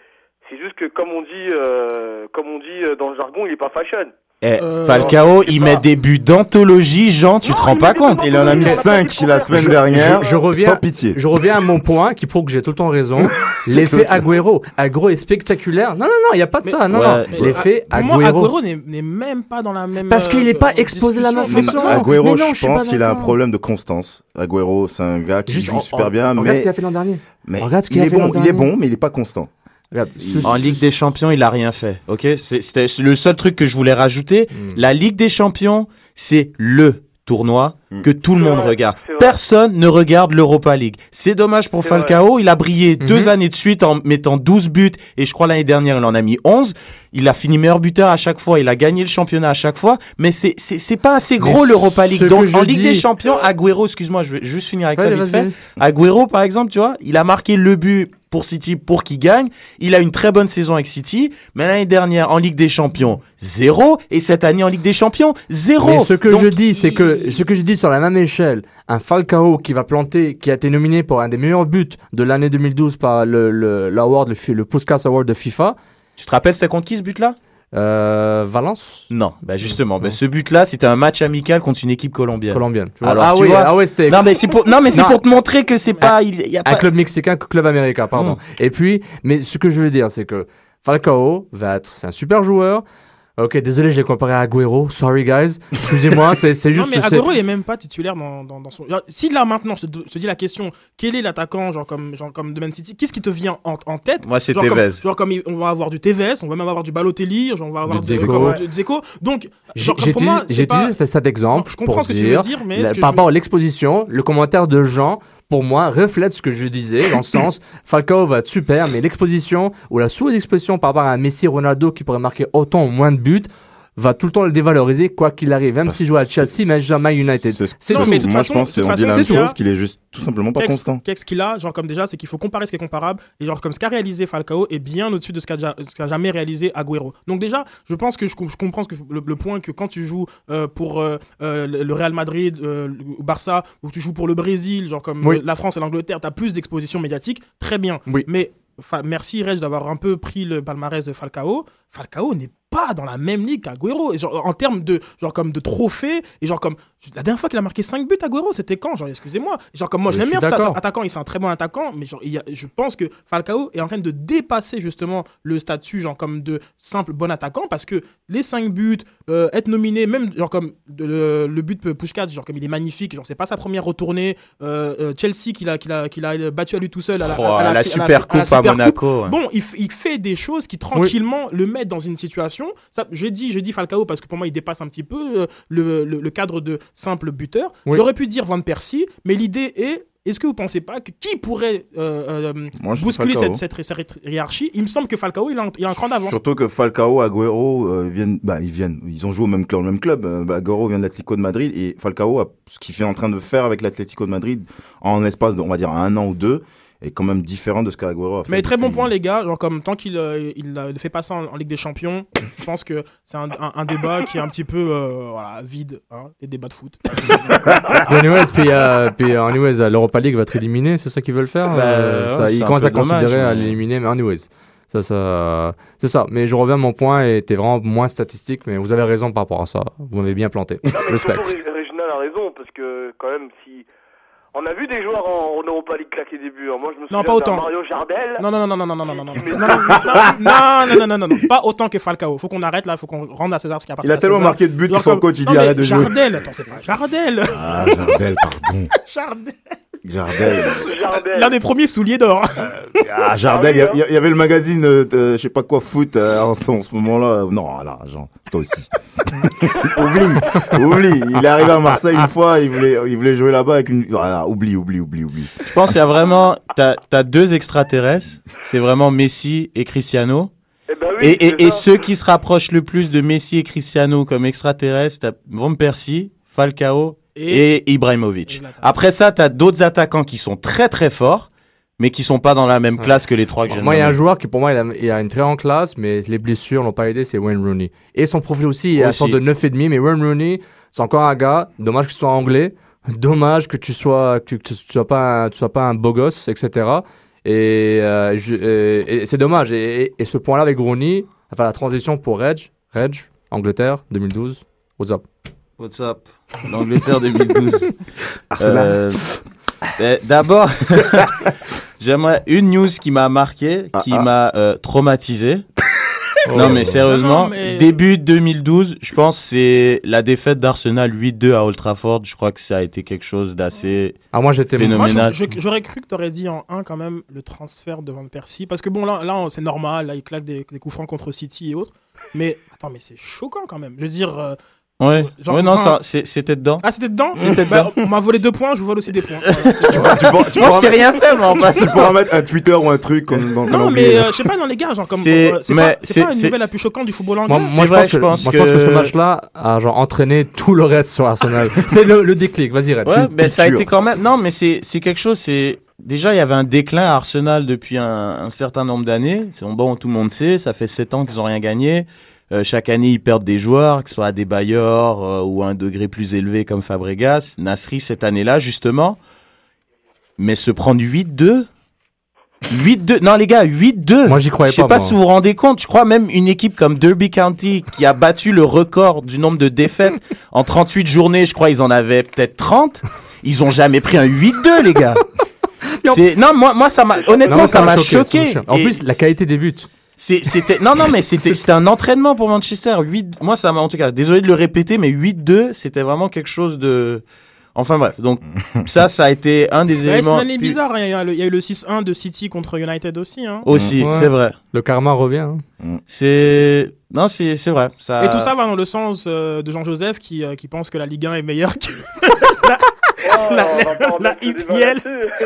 C'est juste que comme on dit, euh, comme on dit euh, dans le jargon, il est pas fashion. Eh, Euh, Falcao, il met des buts d'anthologie, Jean, tu Non, te rends pas compte. Il en a mis Il a pas 5 de la semaine dernière. Je- je reviens- Sans pitié. Je reviens à mon point qui prouve que j'ai tout le temps raison. L'effet Agüero. Agüero est spectaculaire. Non, non, non, il n'y a pas de ça. Non, Ouais, non. L'effet Pour moi, Agüero. Agüero n'est n'est même pas dans la même. Parce qu'il est euh, pas exposé de la même façon. Mais- Agüero, je pense qu'il a un problème de constance. Agüero, c'est un gars qui Juste, joue on- super on- bien, Regarde mais, ce qu'il a fait l'an dernier. mais regarde ce qu'il il a est fait l'an bon, il est dernier. bon, mais il est pas constant. Regarde, ce- En ce- Ligue des Champions, il a rien fait. Ok, c'était le seul truc que je voulais rajouter. Hmm. La Ligue des Champions, c'est le tournoi Mm. que tout le monde vrai, regarde. Personne ne regarde l'Europa League. C'est dommage pour Falcao. Il a brillé Mhm. deux années de suite en mettant 12 buts et je crois l'année dernière il en a mis 11. Il a fini meilleur buteur à chaque fois. Il a gagné le championnat à chaque fois. Mais c'est c'est pas assez gros l'Europa League. Donc en Ligue dis- des Champions, Agüero, excuse-moi, je vais juste finir avec Ouais, ça vite fait. Agüero, par exemple, tu vois, il a marqué le but pour City pour qu'il gagne. Il a une très bonne saison avec City, mais l'année dernière en Ligue des Champions, zéro. Et cette année en Ligue des Champions, zéro. Mais ce que Donc, je dis, c'est que ce que je dis sur la même échelle, un Falcao qui va planter, qui a été nominé pour un des meilleurs buts de l'année 2012 par le le le, Puskas Award de FIFA, Tu te rappelles, c'est contre qui ce but-là? Euh, Valence, Non, bah justement, bah ce but-là, c'était un match amical contre une équipe colombienne. colombienne. Tu vois. Alors, ah tu oui, vois- ah ouais, c'était Non, mais c'est pour, non, mais c'est pour te montrer que c'est pas, il y a un pas. club mexicain, club américain, pardon. Et puis, mais ce que je veux dire, c'est que Falcao va être, c'est un super joueur. Ok, désolé, j'ai comparé à Agüero. Sorry, guys. Excusez-moi, c'est c'est Non, juste. mais c'est- Agüero, il est même pas titulaire dans, dans, dans son. Si là maintenant, je te, je te dis la question, quel est l'attaquant, genre comme, genre comme de Man City, qu'est-ce qui te vient en, en tête? Moi, c'est Tevez. genre comme on va avoir du Tevez, on va même avoir du Balotelli, genre on va avoir Du Dzeko. Donc, J'ai utilisé, pas- utilisé cet exemple Je comprends pour ce que tu dire, veux dire, mais la- par je rapport à l'exposition, le commentaire de Jean, pour moi, reflète ce que je disais, dans le sens, Falcao va être super, mais l'exposition ou la sous-exposition par rapport à un Messi Ronaldo qui pourrait marquer autant ou moins de buts, va tout le temps le dévaloriser, quoi qu'il arrive, même Parce s'il joue à Chelsea, mais jamais United. C'est tout. mais de toute Moi, façon- je pense qu'on dit la même chose, qu'il est juste tout simplement pas constant. Qu'est-ce qu'il a Genre comme déjà, c'est qu'il faut comparer ce qui est comparable. Et genre comme ce qu'a réalisé Falcao est bien au-dessus de ce qu'a jamais réalisé Agüero. Donc déjà, je pense que je, com- je comprends que, le, le point que quand tu joues euh, pour euh, euh, le Real Madrid, euh, le Barça, ou tu joues pour le Brésil, genre comme Oui. la France et l'Angleterre, tu as plus d'exposition médiatique. Très bien. Oui. Mais merci Reg d'avoir un peu pris le palmarès de Falcao. Falcao n'est pas dans la même ligue Genre, en termes de, genre, comme de trophées, et genre comme. La dernière fois qu'il a marqué 5 buts, Agüero, c'était quand? Genre, excusez-moi. Genre, comme moi, Je l'aime bien cet attaquant, il c'est un très bon attaquant, mais genre, il y a- je pense que Falcao est en train de dépasser justement le statut, genre, comme de simple bon attaquant, parce que les 5 buts, euh, être nominé, même, genre, comme de- le, le but de Pushkat, genre, comme il est magnifique, genre, c'est pas sa première retournée. Euh, euh, Chelsea, qu'il a, qu'il a, qu'il a battu à lui tout seul à la, Oh, à la, à super à la coupe à, Super Coupe. Monaco. ouais. Bon, il fait des choses qui tranquillement le mettent dans une situation. Ça, je dis, je dis Falcao parce que pour moi il dépasse un petit peu euh, le, le- le cadre de simple buteur. Oui. J'aurais pu dire Van Persie, mais l'idée est. Est-ce que vous pensez pas que qui pourrait euh, euh, Moi, bousculer Falcao. cette, cette, cette hiérarchie? Il me semble que Falcao il a, un- il a un cran d'avance. Surtout que Falcao, Agüero euh, viennent, bah, ils viennent, ils ont joué au même club, au même club. Bah, Agüero vient de l'Atlético de Madrid et Falcao, a, ce qu'il fait en train de faire avec l'Atlético de Madrid en l'espace, on va dire, un an ou deux, est quand même différent de ce qu'Agüero a fait. Mais très bon point les gars, genre comme tant qu'il euh, il euh, fait pas ça en, en Ligue des Champions, je pense que c'est un, un- un débat qui est un petit peu euh, voilà, vide, hein, les débats de foot. Anyways, puis, euh, puis anyways, l'Europa League va être éliminée, c'est ça qu'ils veulent faire Bah, ça, Ils commencent à considérer dommage, à l'éliminer, mais anyways. Ça, ça, c'est ça. Mais je reviens à mon point et t'es vraiment moins statistique, mais vous avez raison par rapport à ça. Vous m'avez bien planté. Respect. Ré- Réginal a raison, parce que quand même, si. On a vu des joueurs en, en Europa League claquer des buts. hein. Moi, je me souviens Non, pas d'un autant. Mario Jardel. Non, non, non, non, non, non, non, non, non, non, Mais- non, non, non, non, non, non, non, non, pas autant que Falcao. Faut qu'on arrête là, faut qu'on rende à César ce qui appartient Il a à tellement César. marqué de buts que Genre son comme- coach, il Non, dit mais arrête de jouer. Jardel, attends, c'est pas Jardel. Ah, Jardel, pardon. Jardel. Jardel. Jardel. L'un des premiers souliers d'or. Ah, Jardel, il y Ah oui, il y, avait le magazine, euh, euh, je sais pas quoi, foot, euh, en, ce- en ce moment-là. Non, là, Jean, toi aussi. oublie, oublie. Il est arrivé à Marseille une fois, il voulait, il voulait jouer là-bas avec une. Voilà, oublie, oublie, oublie, oublie. Je pense qu'il y a vraiment, t'as as deux extraterrestres, c'est vraiment Messi et Cristiano. Eh ben oui, Et, et, ceux qui se rapprochent le plus de Messi et Cristiano comme extraterrestres, t'as Van Persie, Falcao Et- et, Ibrahimovic. Et. Après ça, t'as d'autres attaquants qui sont très très forts, mais qui sont pas dans la même classe que les trois que de Moi, il y a un joueur qui, pour moi, il a, il a une très grande classe, mais les blessures l'ont pas aidé, c'est Wayne Rooney. Et son profil aussi, il est à Aussi. sorte de 9,5, mais Wayne Rooney, c'est encore un gars, dommage qu'il soit anglais, dommage que tu sois, que, que tu sois pas, un, tu sois pas un beau gosse, etc. Et, euh, je- et- et c'est dommage. Et, et- et ce point-là avec Rooney, enfin la transition pour Reg, Reg, Angleterre, 2012, what's up? What's up? L'Angleterre 2012. Arsenal. Euh, ben, D'abord, j'aimerais une news qui m'a marqué, qui Ah, ah. m'a euh, traumatisé. Non mais sérieusement, Non, mais- début 2012, je pense que c'est la défaite d'Arsenal 8-2 à Old Trafford. Je crois que ça a été quelque chose d'assez Ah, moi j'étais Phénoménal. J'aurais cru que tu aurais dit en 1 quand même le transfert de Van Persie. Parce que bon, là, là c'est normal, là, il claque des, des coups francs contre City et autres. Mais attends, mais c'est choquant quand même. Je veux dire. euh, Ouais, Genre, ouais non, enfin- ça, c'est- c'était dedans. Ah, c'était dedans C'était Bah, dedans. On m'a volé deux points, je vous vole aussi des points. tu pourras, tu Moi, pourras je t'ai rien fait, moi, en tu pourras mettre un Twitter ou un truc comme dans non, mais euh, je sais pas, dans les gars, genre, comme. C'est- euh, pas, c'est c'est- pas une c'est- nouvelle la plus choquante du football anglais. Moi, moi, C'est je, pense que, pense moi, je pense que ce match-là a genre entraîné tout le reste sur Arsenal. c'est le, le déclic. Vas-y, Reg. Ouais, ben ça a été quand même. Non, mais c'est c'est quelque chose. C'est déjà il y avait un déclin à Arsenal depuis un, un certain nombre d'années. C'est bon, tout le monde sait. Ça fait sept ans qu'ils ont rien gagné. Euh, chaque année, ils perdent des joueurs, que ce soit à des bailleurs euh, ou à un degré plus élevé comme Fabregas. Nasri cette année-là justement. Mais se prendre 8-2. 8-2. Non les gars, 8-2. Moi, j'y croyais Je sais pas, pas si vous vous rendez compte. Je crois même une équipe comme Derby County qui a battu le record du nombre de défaites en 38 journées. Je crois ils en avaient peut-être 30. Ils ont jamais pris un 8-2 les gars. Non moi moi ça m'a honnêtement Non, ça m'a choqué, choqué. En Et plus, la qualité des buts. C'est- c'était non non mais c'était c'était un entraînement pour Manchester 8 moi ça m'a en tout cas désolé de le répéter mais 8-2 c'était vraiment quelque chose de enfin bref donc ça ça a été un des Ouais, c'est éléments une année puis- bizarre. hein. Il y, a y eu le 6-1 de City contre United aussi. Hein. aussi Ouais. c'est vrai Le karma revient. hein. c'est non c'est c'est vrai ça Et tout ça va dans le sens euh, de Jean-Joseph qui, euh, qui pense que la Ligue 1 est meilleure que Oh, La-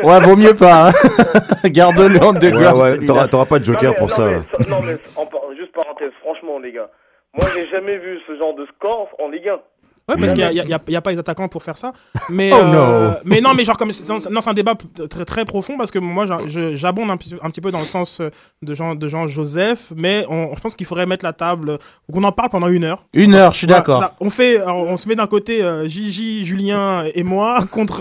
ouais vaut mieux pas hein. garde-le en deux Ouais, ouais, t'auras t'auras pas de joker Non, mais- pour non, ça. mais non, mais en par- juste parenthèse, franchement, les gars. Moi, j'ai jamais vu ce genre de score en Ligue 1. Ouais, parce qu'il n'y a, pas les attaquants pour faire ça. Mais, Oh euh, no. mais non, mais genre, comme c'est- non, c'est un débat très, très profond parce que moi, j'abonde un, petit- un petit peu dans le sens euh, de Jean, de Jean Joseph, mais on, je pense qu'il faudrait mettre la table, ou qu'on en parle pendant une heure. une heure je suis Voilà, d'accord on fait, on se met d'un côté euh, Gigi, Julien et moi contre.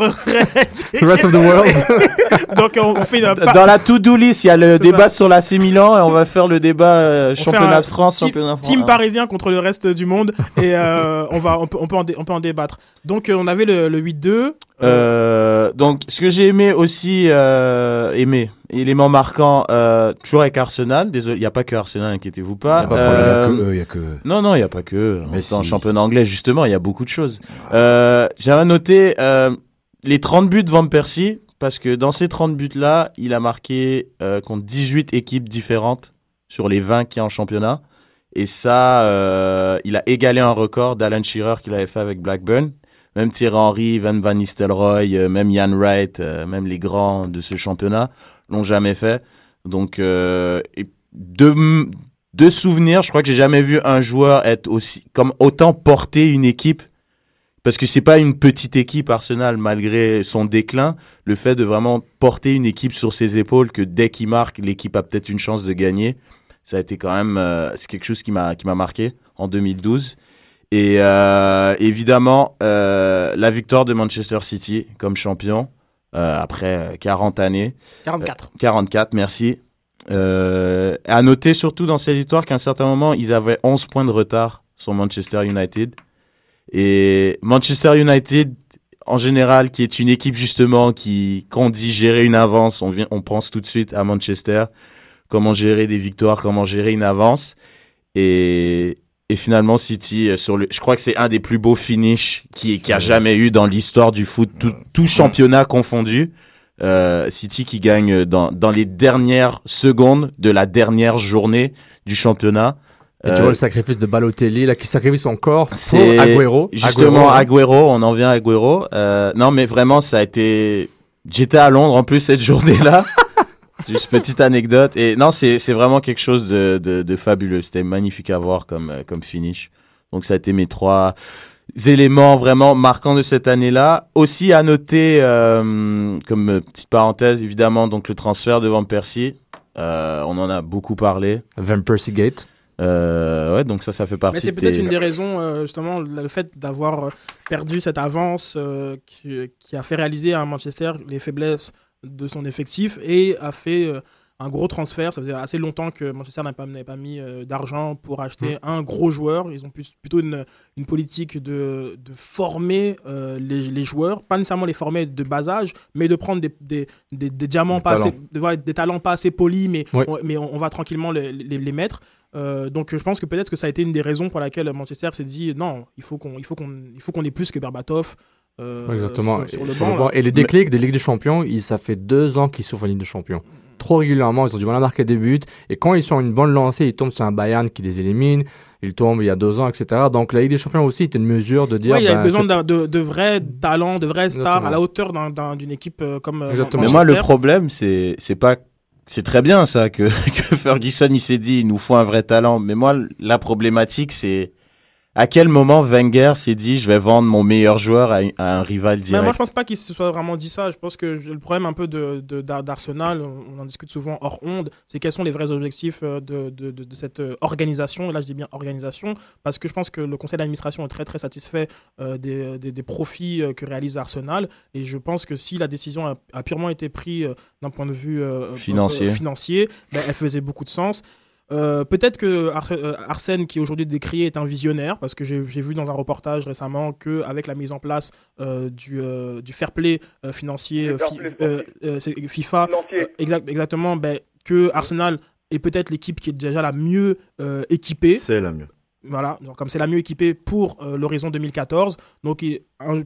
The rest of the world. Donc on, on fait euh, Dans la to-do list, il y a le débat ça. sur l'AC Milan et on va faire le débat euh, championnat de France, championnat de France. Team parisien contre le reste du monde et euh, on va on peut on peut en, dé- on peut en débattre. Donc euh, on avait le, le 8-2. Euh, donc, ce que j'ai aimé aussi, euh, aimé, élément marquant, euh, toujours avec Arsenal. Désolé, il n'y a pas que Arsenal, inquiétez-vous pas. Y a pas de Euh, Il y a que eux, il y a que eux. non, non, il n'y a pas que. Mais si. championnat anglais, justement, il y a beaucoup de choses. Euh, J'avais noté euh, les 30 buts de Van Persie, parce que dans ces 30 buts-là, il a marqué euh, contre 18 équipes différentes sur les 20 qui y a en championnat. Et ça, euh, il a égalé un record d'Alan Shearer qu'il avait fait avec Blackburn. Même Thierry Henry, Van Van Nistelrooy, euh, même Ian Wright, euh, même les grands de ce championnat l'ont jamais fait. Donc, et de souvenirs, je crois que j'ai jamais vu un joueur être aussi, comme autant porter une équipe. Parce que c'est pas une petite équipe Arsenal, malgré son déclin. Le fait de vraiment porter une équipe sur ses épaules, que dès qu'il marque, l'équipe a peut-être une chance de gagner. Ça a été quand même, euh, c'est quelque chose qui m'a, qui m'a marqué en 2012. Et euh, évidemment, euh, la victoire de Manchester City comme champion après 40 années. 44. 44, merci. À noter surtout dans cette victoire qu'à un certain moment, ils avaient 11 points de retard sur Manchester United. Et Manchester United, en général, qui est une équipe justement qui, quand on dit gérer une avance, on, vient, on pense tout de suite à Manchester. Comment gérer des victoires, comment gérer une avance. Et, et finalement, City, euh, sur le, je crois que c'est un des plus beaux finishes qui, qui a jamais eu dans l'histoire du foot, tout, tout championnat confondu. Euh, City qui gagne dans, dans les dernières secondes de la dernière journée du championnat. Et tu Euh, vois le sacrifice de Balotelli, là, qui sacrifie son corps pour c'est Agüero. Justement, Agüero, Agüero, on en vient à Agüero. Euh, non, mais vraiment, ça a été. J'étais à Londres en plus cette journée-là. Juste petite anecdote. Et non, c'est c'est vraiment quelque chose de, de, de fabuleux. C'était magnifique à voir comme, euh, comme finish. Donc, ça a été mes trois éléments vraiment marquants de cette année-là. Aussi à noter, euh, comme petite parenthèse, évidemment, donc le transfert de Van Persie. Euh, on en a beaucoup parlé. Van Persie Gate. Euh, ouais, donc ça, ça fait partie. Mais c'est peut-être une des raisons, euh, justement, le fait d'avoir perdu cette avance euh, qui, qui a fait réaliser à Manchester les faiblesses de son effectif et a fait euh, un gros transfert. Ça faisait assez longtemps que Manchester n'avait pas, mis euh, d'argent pour acheter un gros joueur. Ils ont plus, plutôt une, une politique de, de former euh, les, les joueurs, pas nécessairement les former de bas âge, mais de prendre des, des, des- des diamants pas assez, talents. de- voilà, des talents pas assez polis, mais, on, mais on, on va tranquillement les, les- les mettre. Euh, donc je pense que peut-être que ça a été une des raisons pour laquelle Manchester s'est dit non, faut qu'on il faut qu'on ait plus que Berbatov euh, Exactement. sur, sur Et le sur banc. le banc. là. Et les déclics des Ligues des Champions, ils- ça fait deux ans qu'ils souffrent en Ligue des Champions. Trop régulièrement, ils ont du mal à marquer des buts. Et quand ils sont une bonne lancée, ils tombent sur un Bayern qui les élimine. Ils tombent il y a deux ans, etc. Donc la Ligue des Champions aussi était une mesure de dire. Il y a ben, besoin de, de vrais talents, de vraies stars Exactement. à la hauteur d'un- d'un- d'une équipe euh, comme euh, Exactement. Mais moi, le problème, c'est c'est pas. C'est très bien ça que, que Ferguson il s'est dit il nous faut un vrai talent. Mais moi, la problématique, c'est à quel moment Wenger s'est dit je vais vendre mon meilleur joueur à, à un rival Mais direct. moi, je pense pas qu'il se soit vraiment dit ça. Je pense que le problème un peu de, de- d'Arsenal, on en discute souvent hors onde, c'est quels sont les vrais objectifs euh, de, de- de- de cette euh, organisation. Et là, je dis bien organisation, parce que je pense que le conseil d'administration est très très satisfait euh, des, des- des profits que réalise Arsenal. Et je pense que si la décision a, a purement été prise euh, d'un point de vue euh, Financier. financier, ben, elle faisait beaucoup de sens. Euh, Peut-être que Ar- euh, Arsène, qui est aujourd'hui décrié, est un visionnaire, parce que j'ai vu dans un reportage récemment qu'avec la mise en place euh, du, euh, du fair play euh, financier euh, fi- play euh, euh, FIFA, euh, exact- exactement, ben, que Arsenal est peut-être l'équipe qui est déjà la mieux euh, équipée. C'est la mieux. Voilà, donc comme c'est la mieux équipée pour euh, l'horizon 2014. Donc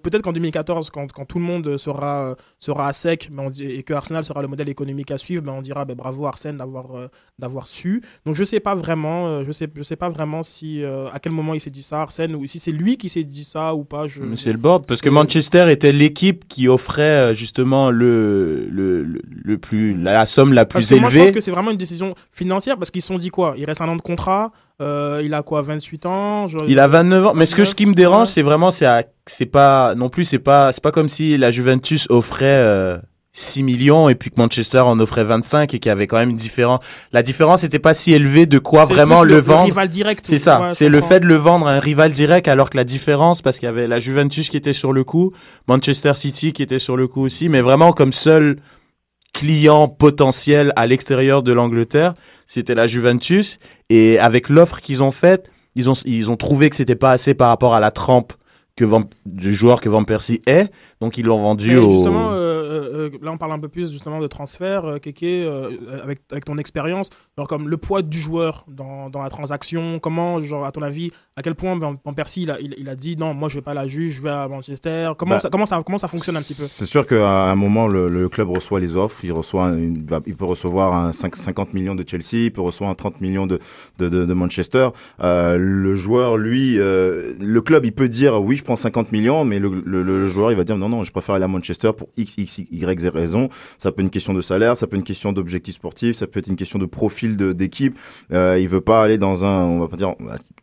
peut-être qu'en 2014, quand, quand tout le monde sera, euh, sera à sec mais on dit- et que Arsenal sera le modèle économique à suivre, ben, on dira ben, bravo Arsène d'avoir euh, d'avoir su. Donc je sais pas vraiment, je sais, je sais pas vraiment si à quel moment il s'est dit ça Arsène ou si c'est lui qui s'est dit ça ou pas. Je... Mais C'est le board parce que Manchester était l'équipe qui offrait justement le le, le, le plus la, la somme la Parce plus que moi, je élevée. pense que c'est vraiment une décision financière parce qu'ils se sont dit quoi? Il reste un an de contrat, euh, il a quoi 28 ans genre- Il a 29 ans. Mais ce que ce qui me dérange, c'est vraiment c'est à- c'est pas non plus c'est pas c'est pas comme si la Juventus offrait euh, 6 millions et puis que Manchester en offrait 25 et qu'il y avait quand même une différence. La différence n'était pas si élevée de quoi vraiment le, vendre. rival direct. C'est ça, Ouais, c'est le fait de le vendre à un rival direct alors que la différence, parce qu'il y avait la Juventus qui était sur le coup, Manchester City qui était sur le coup aussi, mais vraiment comme seul client potentiel à l'extérieur de l'Angleterre, c'était la Juventus. Et avec l'offre qu'ils ont faite, ils ont, ils ont trouvé que c'était pas assez par rapport à la trempe que Van- du joueur que Van Persie est, donc ils l'ont vendu Mais au... justement, euh, euh, euh, là on parle un peu plus justement de transfert, euh, avec, avec ton expérience, genre comme le poids du joueur dans, dans la transaction, comment, genre à ton avis, à quel point Van, Van Persie il a, il, il a dit non, moi je vais pas la juge, je vais à Manchester, comment, Bah, ça, comment, ça, comment ça fonctionne un petit peu? C'est sûr qu'à un moment, le, le club reçoit les offres. Il, reçoit une- il peut recevoir un 5 50 millions de Chelsea, il peut recevoir un 30 millions de, de, de, de Manchester. Le joueur, lui, le club, il peut dire oui, je prends 50 millions, mais le, joueur, il va dire non, non, je préfère aller à Manchester pour X, X, Y, raison. Ça peut être une question de salaire, ça peut être une question d'objectif sportif, ça peut être une question de profil d'équipe. Euh, il veut pas aller dans un, on va pas dire,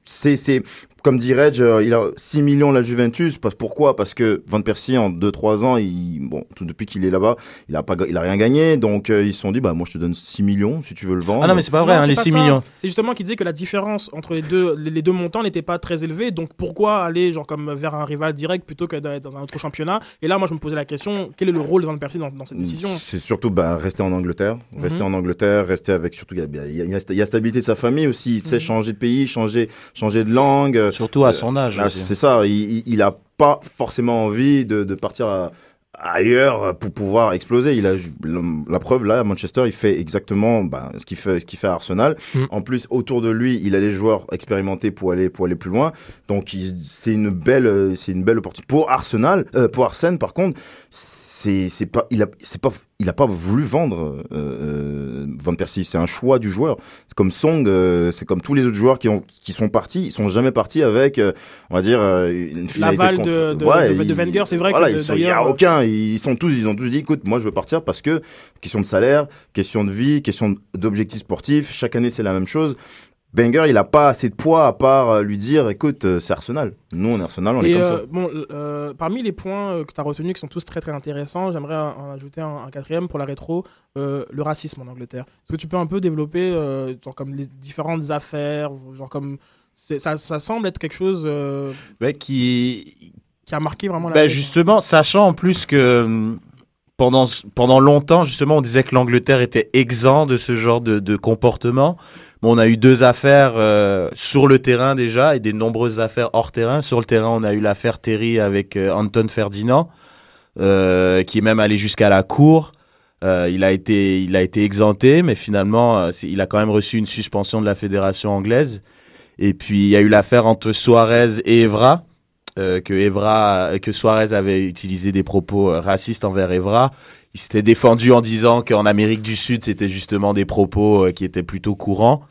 c'est, c'est, comme dit Reg, euh, il a 6 millions la Juventus. Parce- Pourquoi? Parce que Van Persie, en 2-3 ans, il, bon, tout depuis qu'il est là-bas, il a pas, il a rien gagné. Donc, euh, ils se sont dit, bah, moi, je te donne 6 millions si tu veux le vendre. Ah non mais c'est pas vrai, Non, hein, les pas 6 ça. millions. C'est justement qu'il disait que la différence entre les deux, les, les deux montants n'était pas très élevée, donc pourquoi aller genre comme vers un rival direct plutôt que dans un autre championnat? Et là, moi, je me posais la question, quel est le rôle de Van Persie dans, dans cette décision? C'est surtout bah, rester en Angleterre, rester Mhm. en Angleterre, rester avec surtout il y a, y y stabilité de sa famille aussi, tu sais Mhm. changer de pays, changer changer de langue. Euh, Surtout à son âge. Ah, aussi. c'est ça, il, il, il a pas forcément envie de, de partir à- ailleurs pour pouvoir exploser. Il a la preuve là à Manchester, il fait exactement bah, ce qu'il fait ce qu'il fait à Arsenal. Mm. En plus autour de lui, il a les joueurs expérimentés pour aller pour aller plus loin. Donc c'est une belle euh, c'est une belle opportunité pour Arsenal, euh, pour Arsène par contre, c'est pas il a c'est pas il a pas voulu vendre euh, euh, Van Persie, c'est un choix du joueur. C'est comme Song, euh, c'est comme tous les autres joueurs qui ont qui sont partis, ils sont jamais partis avec euh, on va dire euh, une finalité L'aval contre- de- de- Ouais, de- de Wenger, c'est vrai voilà, il y a aucun, ils sont tous ils ont tous dit écoute, moi je veux partir parce que question de salaire, question de vie, question d'objectifs sportifs, chaque année c'est la même chose. Wenger, il a pas assez de poids à part euh, lui dire, écoute, euh, c'est Arsenal. Nous, on est Arsenal, on est comme euh, ça. bon, euh, parmi les points que tu as retenus qui sont tous très très intéressants, j'aimerais en ajouter un, un quatrième pour la rétro, euh, le racisme en Angleterre. Est-ce que tu peux un peu développer euh, genre comme les différentes affaires, genre comme ça, ça semble être quelque chose euh, Ouais, qui, qui a marqué vraiment la Bah, région. justement, sachant en plus que pendant, pendant longtemps, justement, on disait que l'Angleterre était exempt de ce genre de, de comportement. On a eu deux affaires euh, sur le terrain déjà et des nombreuses affaires hors terrain. Sur le terrain, on a eu l'affaire Terry avec euh, Anton Ferdinand, euh, qui est même allé jusqu'à la cour. Il a été, il a été exempté, mais finalement, il a quand même reçu une suspension de la fédération anglaise. Et puis, il y a eu l'affaire entre Suarez et Evra, euh, que Evra, que Suarez avait utilisé des propos euh, racistes envers Evra. Il s'était défendu en disant qu'en Amérique du Sud, c'était justement des propos euh, qui étaient plutôt courants.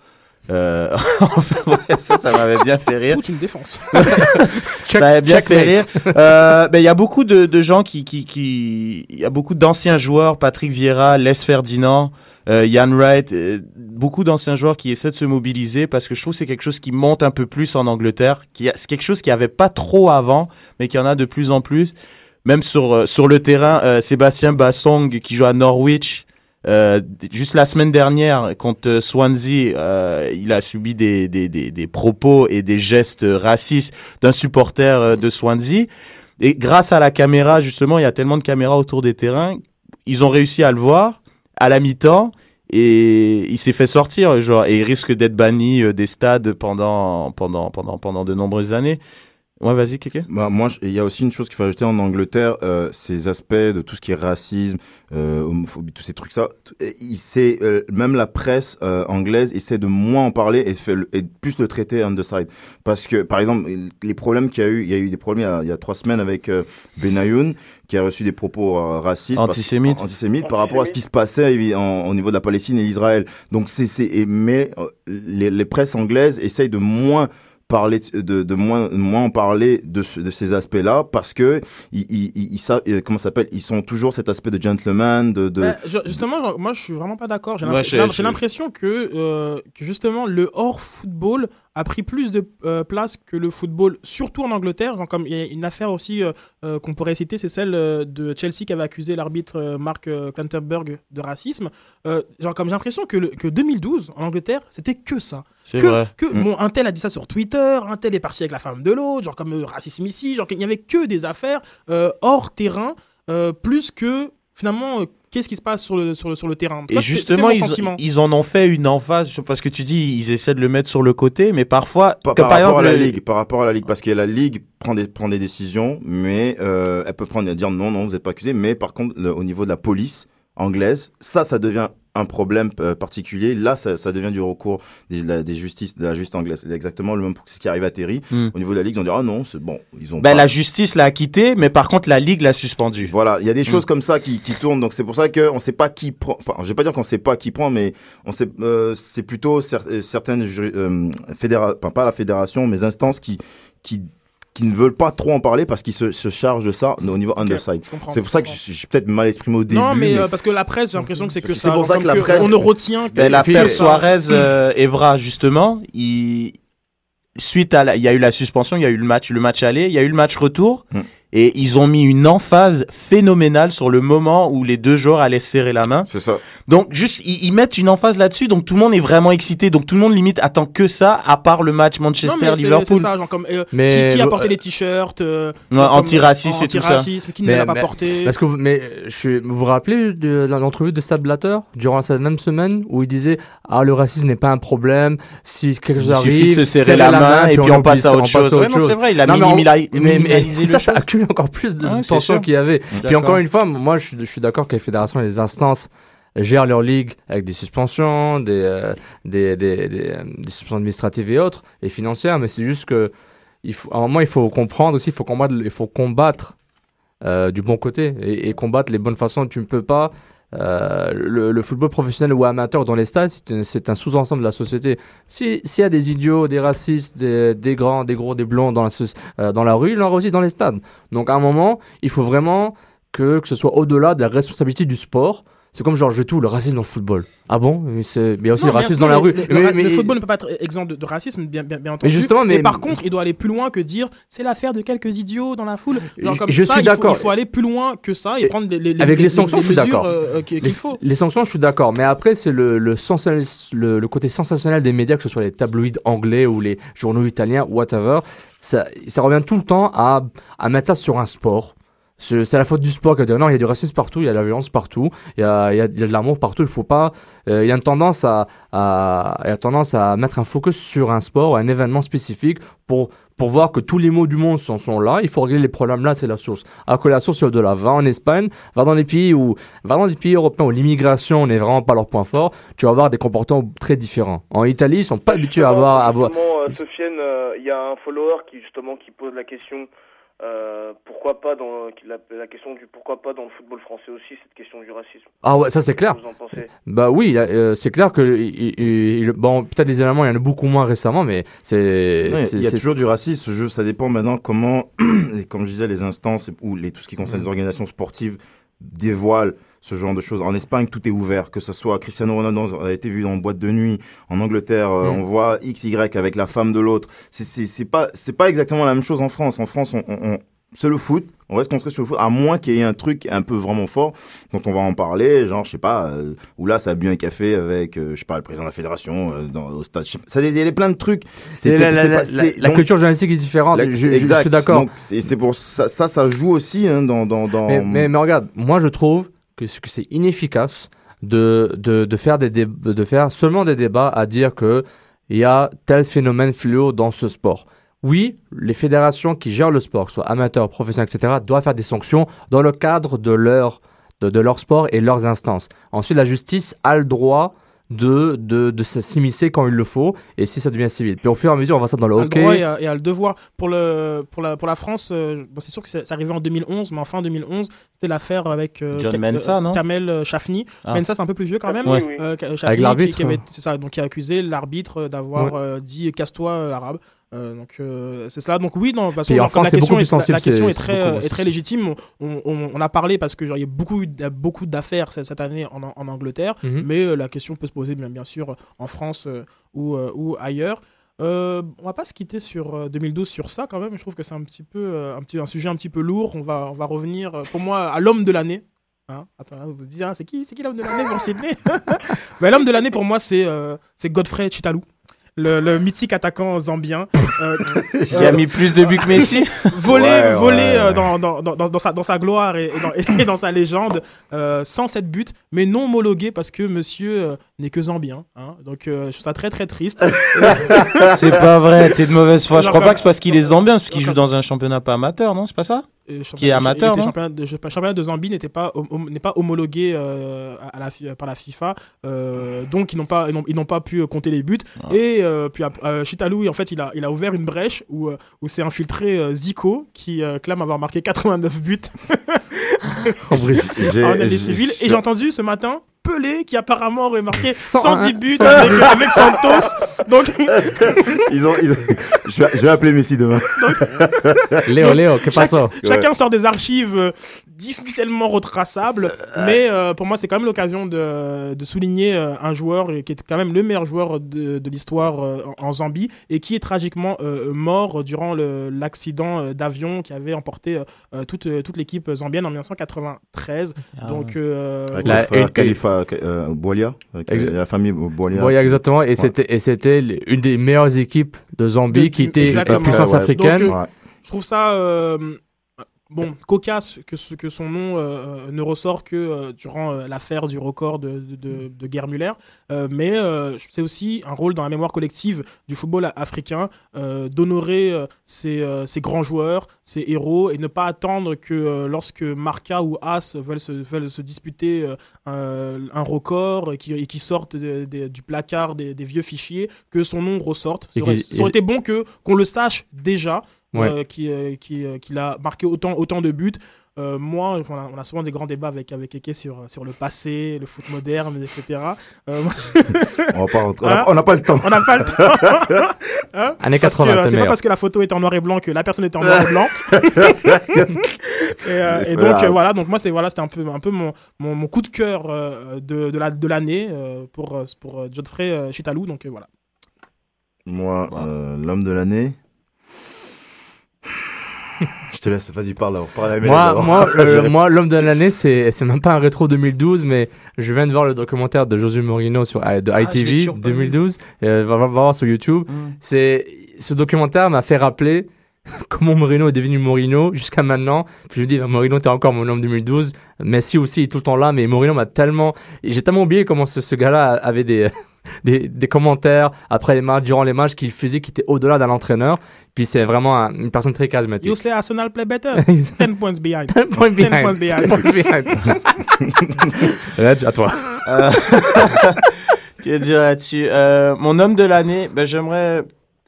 Euh, enfin, bref, ça, ça m'avait bien fait rire. Toute une défense. ça m'avait bien fait rire. Euh, ben, il y a beaucoup de, de gens qui, qui, qui, il y a beaucoup d'anciens joueurs, Patrick Vieira, Les Ferdinand, euh, Wright, euh, beaucoup d'anciens joueurs qui essaient de se mobiliser parce que je trouve que c'est quelque chose qui monte un peu plus en Angleterre, c'est quelque chose qui avait pas trop avant, mais qui en a de plus en plus. Même sur euh, sur le terrain, euh, Sébastien Bassong qui joue à Norwich. juste la semaine dernière, contre Swansea, il a subi des, des, des, des propos et des gestes racistes d'un supporter de Swansea. Et grâce à la caméra, justement, il y a tellement de caméras autour des terrains, ils ont réussi à le voir à la mi-temps et il s'est fait sortir, genre, et il risque d'être banni euh, des stades pendant, pendant, pendant, pendant de nombreuses années. Ouais, vas-y, Kéké. Bah, moi, il y a aussi une chose qu'il faut ajouter en Angleterre, euh, ces aspects de tout ce qui est racisme, euh, homophobie, tous ces trucs ça. il sait, euh, même la presse euh, anglaise essaie de moins en parler et, fait le- et plus le traiter on the side. Parce que, par exemple, les problèmes qu'il y a eu, il y a eu des problèmes il y a, il y a trois semaines avec euh, Benayoun, qui a reçu des propos euh, racistes, Antisémites. antisémites par rapport à ce qui se passait en- au niveau de la Palestine et l'Israël. Donc c'est, mais les, les presses anglaises essayent de moins parler de, de, de moins moins en parler de, ce- de ces aspects-là parce que ils, ils, ils, ils savent euh, comment s'appelle ils sont toujours cet aspect de gentleman de, de... Bah, je- justement, moi je suis vraiment pas d'accord. J'ai l'impression que, euh, que justement le hors football a pris plus de euh, place que le football, surtout en Angleterre. Genre, comme il y a une affaire aussi euh, euh, qu'on pourrait citer, c'est celle euh, de Chelsea qui avait accusé l'arbitre euh, Mark Clanterberg de racisme. Euh, genre comme j'ai l'impression que, le- que 2012 en Angleterre, c'était que ça. C'est que, vrai. que Mm. bon, un tel a dit ça sur Twitter, un tel est parti avec la femme de l'autre, genre comme euh, racisme ici, genre qu'il n'y avait que des affaires euh, hors terrain, euh, plus que finalement euh, qu'est-ce qui se passe sur le, sur le, sur le terrain. Et justement, ils, ils en ont fait une emphase parce que tu dis ils essaient de le mettre sur le côté, mais parfois, par, rapport à la ligue par rapport à la ligue parce que la ligue prend des prend des décisions mais euh, elle peut prendre et dire non non vous n'êtes pas accusé mais par contre le- au niveau de la police anglaise ça ça devient un problème euh, particulier là ça, ça devient du recours des, la, des justices de la justice anglaise c'est exactement le même ce qui arrive à Terry Hmm. au niveau de la ligue ils ont dit ah non c'est bon ils ont Ben, pas- la justice l'a acquitté, mais par contre la ligue l'a suspendu. Voilà, il y a des choses Mm. comme ça qui, qui tournent, donc c'est pour ça qu'on ne sait pas qui prend. Enfin, je vais pas dire qu'on sait pas qui prend, mais on sait. euh, c'est plutôt cer- euh, certaines euh, fédéra- enfin, pas la fédération, mais instances qui qui qui ne veulent pas trop en parler parce qu'ils se, se chargent de ça au niveau underside. C'est pour ça que je suis peut-être mal exprimé au début. Non, mais, mais- euh, parce que la presse, j'ai l'impression que c'est que que ça. c'est pour ça que la presse- On ne retient que. Ben, l'affaire que ça. Suarez euh, Evra justement, il suite à la- il y a eu la suspension, il y a eu le match le match aller, il y a eu le match retour Mm. Et ils ont mis une emphase phénoménale sur le moment où les deux joueurs allaient se serrer la main. C'est ça. Donc juste ils, ils mettent une emphase là-dessus donc tout le monde est vraiment excité donc tout le monde limite attend que ça à part le match Non, mais c'est- Manchester c'est Liverpool. ça, genre comme, euh, Mais qui, qui a porté les t-shirts euh, Ouais, comme, antiracisme et tout ça. antiracisme, Qui ne Mais- l'a pas mais- porté Parce que vous, mais je suis, vous vous rappelez de l'entrevue de Seb Blatter durant cette même semaine où il disait ah le racisme n'est pas un problème si quelque chose Il suffit arrive de se serrer la main et puis on passe à autre chose. Ouais, non, c'est vrai, il a Non, mais on- minimali- mais- mais minimalisé ça, ça encore plus de, de Ouais, c'est tension qu'il y avait. Puis encore une fois, moi je, suis- je suis d'accord que les fédérations et les instances gèrent leur ligue avec des suspensions, des, euh, des, des, des, des suspensions administratives et autres, et financières, mais c'est juste que il faut, à un moment il faut comprendre aussi, il faut combattre, il faut combattre euh, du bon côté et, et combattre les bonnes façons. Tu ne peux pas. Euh, le, football professionnel ou amateur dans les stades, c'est un- sous-ensemble de la société. Si- S'il y a des idiots, des racistes, des, des grands, des gros, des blonds dans la, euh, la rue, il en aussi dans les stades. Donc à un moment, il faut vraiment que, que ce soit au-delà de la responsabilité du sport. C'est comme genre, je tout le racisme dans le football. Ah bon? Mais mais il y a aussi Non, le mais racisme dans la mais rue. Le, Mais- le- mais- le football ne peut pas être exempt de, de racisme, bien, bien, bien entendu. justement, mais- par contre, il doit aller plus loin que dire c'est l'affaire de quelques idiots dans la foule. Genre Je- comme je ça, suis d'accord. il faut aller plus loin que ça et prendre les, les, Avec les sanctions, je suis d'accord. euh, qu'il faut. les sanctions, je suis d'accord. Mais après, c'est le, le, le, le côté sensationnel des médias, que ce soit les tabloïds anglais ou les journaux italiens, whatever. Ça, ça revient tout le temps à, à mettre ça sur un sport. C'est la faute du sport dire non, il y a du racisme partout, il y a de la violence partout, il y a, il y a, il y a de l'amour partout, il faut pas. euh, il y a une tendance à, à, il y a tendance à mettre un focus sur un sport ou un événement spécifique pour, pour voir que tous les mots du monde sont, sont là. Il faut régler les problèmes là, c'est la source. Alors que la source, c'est au-delà. Va en Espagne, va dans les pays où, va dans les pays européens où l'immigration n'est vraiment pas leur point fort, tu vas avoir des comportements très différents. En Italie, ils sont pas habitués à avoir, à avoir, Justement, euh, Sofiane, euh, il y a un follower qui justement qui pose la question euh, pourquoi pas dans la, la question du pourquoi pas dans le football français aussi cette question du racisme. Ah ouais, ça c'est clair. Qu'est-ce que Vous en pensez? Bah oui, euh, c'est clair que il- il- il- bon, peut-être les événements, il y en a beaucoup moins récemment, mais c'est. Ouais, il y a toujours du racisme. Ce jeu, ça dépend maintenant comment, comme je disais, les instances ou les, tout ce qui concerne Mm. les organisations sportives dévoilent ce genre de choses. En Espagne, tout est ouvert, que ce soit Cristiano Ronaldo a été vu dans une boîte de nuit. En Angleterre, euh, Mm. on voit X, Y avec la femme de l'autre. C'est, c'est, c'est pas, c'est pas exactement la même chose en France. En France, on, on, on- c'est le foot. On reste construit sur le foot, à moins qu'il y ait un truc un peu vraiment fort dont on va en parler, genre, je sais pas, euh, où là, ça a bu un café avec, euh, je sais pas, le président de la fédération, euh, dans, au stade. Ça, il y a plein de trucs. C'est, la, la- c'est culture journalistique est différente. la- je, exact. suis d'accord. Donc, c'est, c'est pour ça, ça, ça joue aussi hein, dans, dans, dans. Mais, mais, mais regarde, moi je trouve que, ce- que c'est inefficace de, de, de, faire des de faire seulement des débats à dire que il y a tel phénomène fléau dans ce sport. Oui, les fédérations qui gèrent le sport, soit amateurs, professionnels, etc., doivent faire des sanctions dans le cadre de leur, de leur sport et leurs instances. Ensuite, la justice a le droit de, de, de s'immiscer quand il le faut, et si ça devient civil. Puis au fur et à mesure, on va ça dans le a le hockey. droit et a le devoir. Pour, le, pour, la, pour la France, euh, bon, c'est sûr que c'est c'est arrivé en 2011, mais en fin 2011, c'était l'affaire avec euh, John euh, non Kamel euh, Chafni. Ah. Mensah, c'est un peu plus vieux quand même. Euh, Avec qui- l'arbitre. qui avait- C'est ça, donc qui a accusé l'arbitre d'avoir euh, dit casse-toi euh, l'arabe. Euh, donc euh, c'est cela. Donc oui, non, comme France, la question, est, sensible, la, la question est c'est très, euh, est très légitime. On, on- on a parlé parce que genre, il y a beaucoup, d'affaires cette année en, en Angleterre, Mhm. mais euh, la question peut se poser bien, bien sûr en France ou, ou ailleurs. Euh, on va pas se quitter sur euh, 2012 sur ça quand même. Je trouve que c'est un petit peu un petit un sujet un petit peu lourd. On va on va revenir pour moi à l'homme de l'année. Hein? Attends, là, vous vous dites ah, c'est qui c'est qui l'homme de l'année pour Sydney? Ben, L'homme de l'année pour moi c'est euh, c'est Godfrey Chitalou. Le, le mythique attaquant zambien euh, Qui a mis plus de buts que Messi volé, Ouais, volé ouais, euh, ouais. Dans, dans, dans, dans sa, dans sa gloire et, et dans, et dans sa légende, euh, 107 buts, mais non homologué parce que monsieur euh, n'est que zambien. Hein, donc euh, je trouve ça très très triste. C'est pas vrai, t'es de mauvaise foi. Je crois pas que c'est parce qu'il est zambien, c'est parce qu'il joue dans un championnat pas amateur, non? C'est pas ça? Euh, Qui est amateur, était non championnat de, je- championnat de Zambie n'était pas n'est pas homologué euh, à la, fi- par la FIFA, euh, donc ils n'ont pas ils n'ont- pas pu euh, compter les buts. Ah. Et euh, puis euh, Chitalou, en fait, il a il a ouvert une brèche où où s'est infiltré euh, Zico qui euh, clame avoir marqué 89 buts En en année civile. Et j'ai entendu ce matin Pelé qui apparemment aurait marqué 101, 110 buts avec, avec Santos. Donc Ils ont, ils ont- je, vais, je vais appeler Messi demain. Léo, Léo, que passe Chacun sort des archives euh, difficilement retraçables, mais euh, pour moi c'est quand même l'occasion de, de souligner euh, un joueur euh, qui est quand même le meilleur joueur de, de l'histoire euh, en en Zambie et qui est tragiquement euh, mort durant l'accident euh, d'avion qui avait emporté euh, euh, toute, euh, toute l'équipe zambienne en 1993. Ah Donc euh, Avec La- une- Khalifa euh, Exa- la famille Bolia. Oui, exactement. Et c'était et c'était une des meilleures équipes de Zambie De- qui était la puissance Ouais, ouais. africaine. Donc, euh, Ouais. Je trouve ça euh, bon cocasse que, ce- que son nom euh, ne ressort que euh, durant euh, l'affaire du record de, de, Gerd Müller. Euh, mais euh, c'est aussi un rôle dans la mémoire collective du football africain euh, d'honorer euh, ces, euh, ces grands joueurs, ces héros, et ne pas attendre que euh, lorsque Marca ou As veulent se, veulent se disputer euh, un, record et qui, et qui sortent de- du placard des, des vieux fichiers, que son nom ressorte. Ça aurait, qu'ils- ça aurait été bon qu'on le sache déjà Ouais. euh, qui, euh, qui, euh, qu'il a marqué autant, autant de buts. Euh, moi, on a, on a souvent des grands débats avec, avec Eke sur, sur le passé, le foot moderne, etc. Euh, On va pas Hein n'a pas le temps. On n'a pas le temps. Hein Années Parce que, 80, euh, c'est C'est pas meilleur. parce que la photo est en noir et blanc que la personne est en noir et blanc. et, euh, et donc euh, voilà, donc moi c'était voilà, c'était un peu un peu mon, mon, mon coup de cœur euh, de, de la de l'année euh, pour pour euh, euh, Chitalou. Donc euh, voilà. Moi, euh, l'homme de l'année. Te laisse, vas-y, parle là. Parle à Moi, moi, euh, moi l'homme de l'année, c'est c'est même pas un rétro 2012, mais je viens de voir le documentaire de Josué Morino sur I- de Ah, ITV toujours pas vu. 2012. Euh, va, voir sur YouTube. Mm. C'est ce documentaire m'a fait rappeler comment Morino est devenu Morino jusqu'à maintenant. Puis je me dis, bah, Morino, t'es encore mon homme 2012. Messi aussi est tout le temps là, mais Morino m'a tellement, j'ai tellement oublié comment ce, ce gars-là avait des des, des commentaires après les matchs, durant les matchs qu'il faisait, qui étaient au-delà d'un entraîneur. Puis c'est vraiment un- une personne très charismatique. You say Arsenal play better. 10 points behind. 10 points 10 behind. points behind. 10 points behind. Reg, à toi. Euh, Que dire là-dessus Euh, Mon homme de l'année, ben, j'aimerais,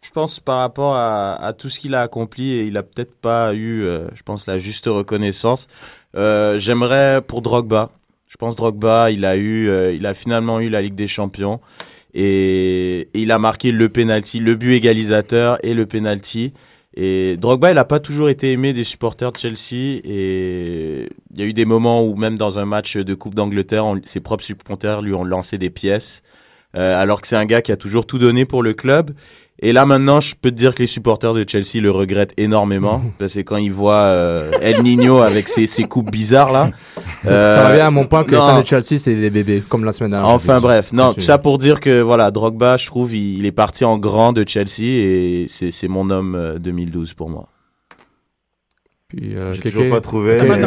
je pense, par rapport à, à tout ce qu'il a accompli, et il a peut-être pas eu, euh, je pense, la juste reconnaissance. euh, j'aimerais pour Drogba. Je pense Drogba, il a eu, euh, il a finalement eu la Ligue des Champions et, il a marqué le penalty, le but égalisateur et le penalty. Et Drogba, il n'a pas toujours été aimé des supporters de Chelsea. Et il y a eu des moments où, même dans un match de Coupe d'Angleterre, ses propres supporters lui ont lancé des pièces. euh, alors que c'est un gars qui a toujours tout donné pour le club. Et là, maintenant, je peux te dire que les supporters de Chelsea le regrettent énormément. Parce que quand ils voient euh, El Nino avec ses, ses coupes bizarres, là. Ça, ça euh, revient à mon point que les non. fans de Chelsea, c'est des bébés, comme la semaine dernière. Enfin bref, non, tout Continue. ça pour dire que voilà, Drogba, je trouve, il, il est parti en grand de Chelsea et c'est mon homme euh, 2012 pour moi. Puis, euh, J'ai Kéké- toujours pas trouvé. Quelqu'un mais-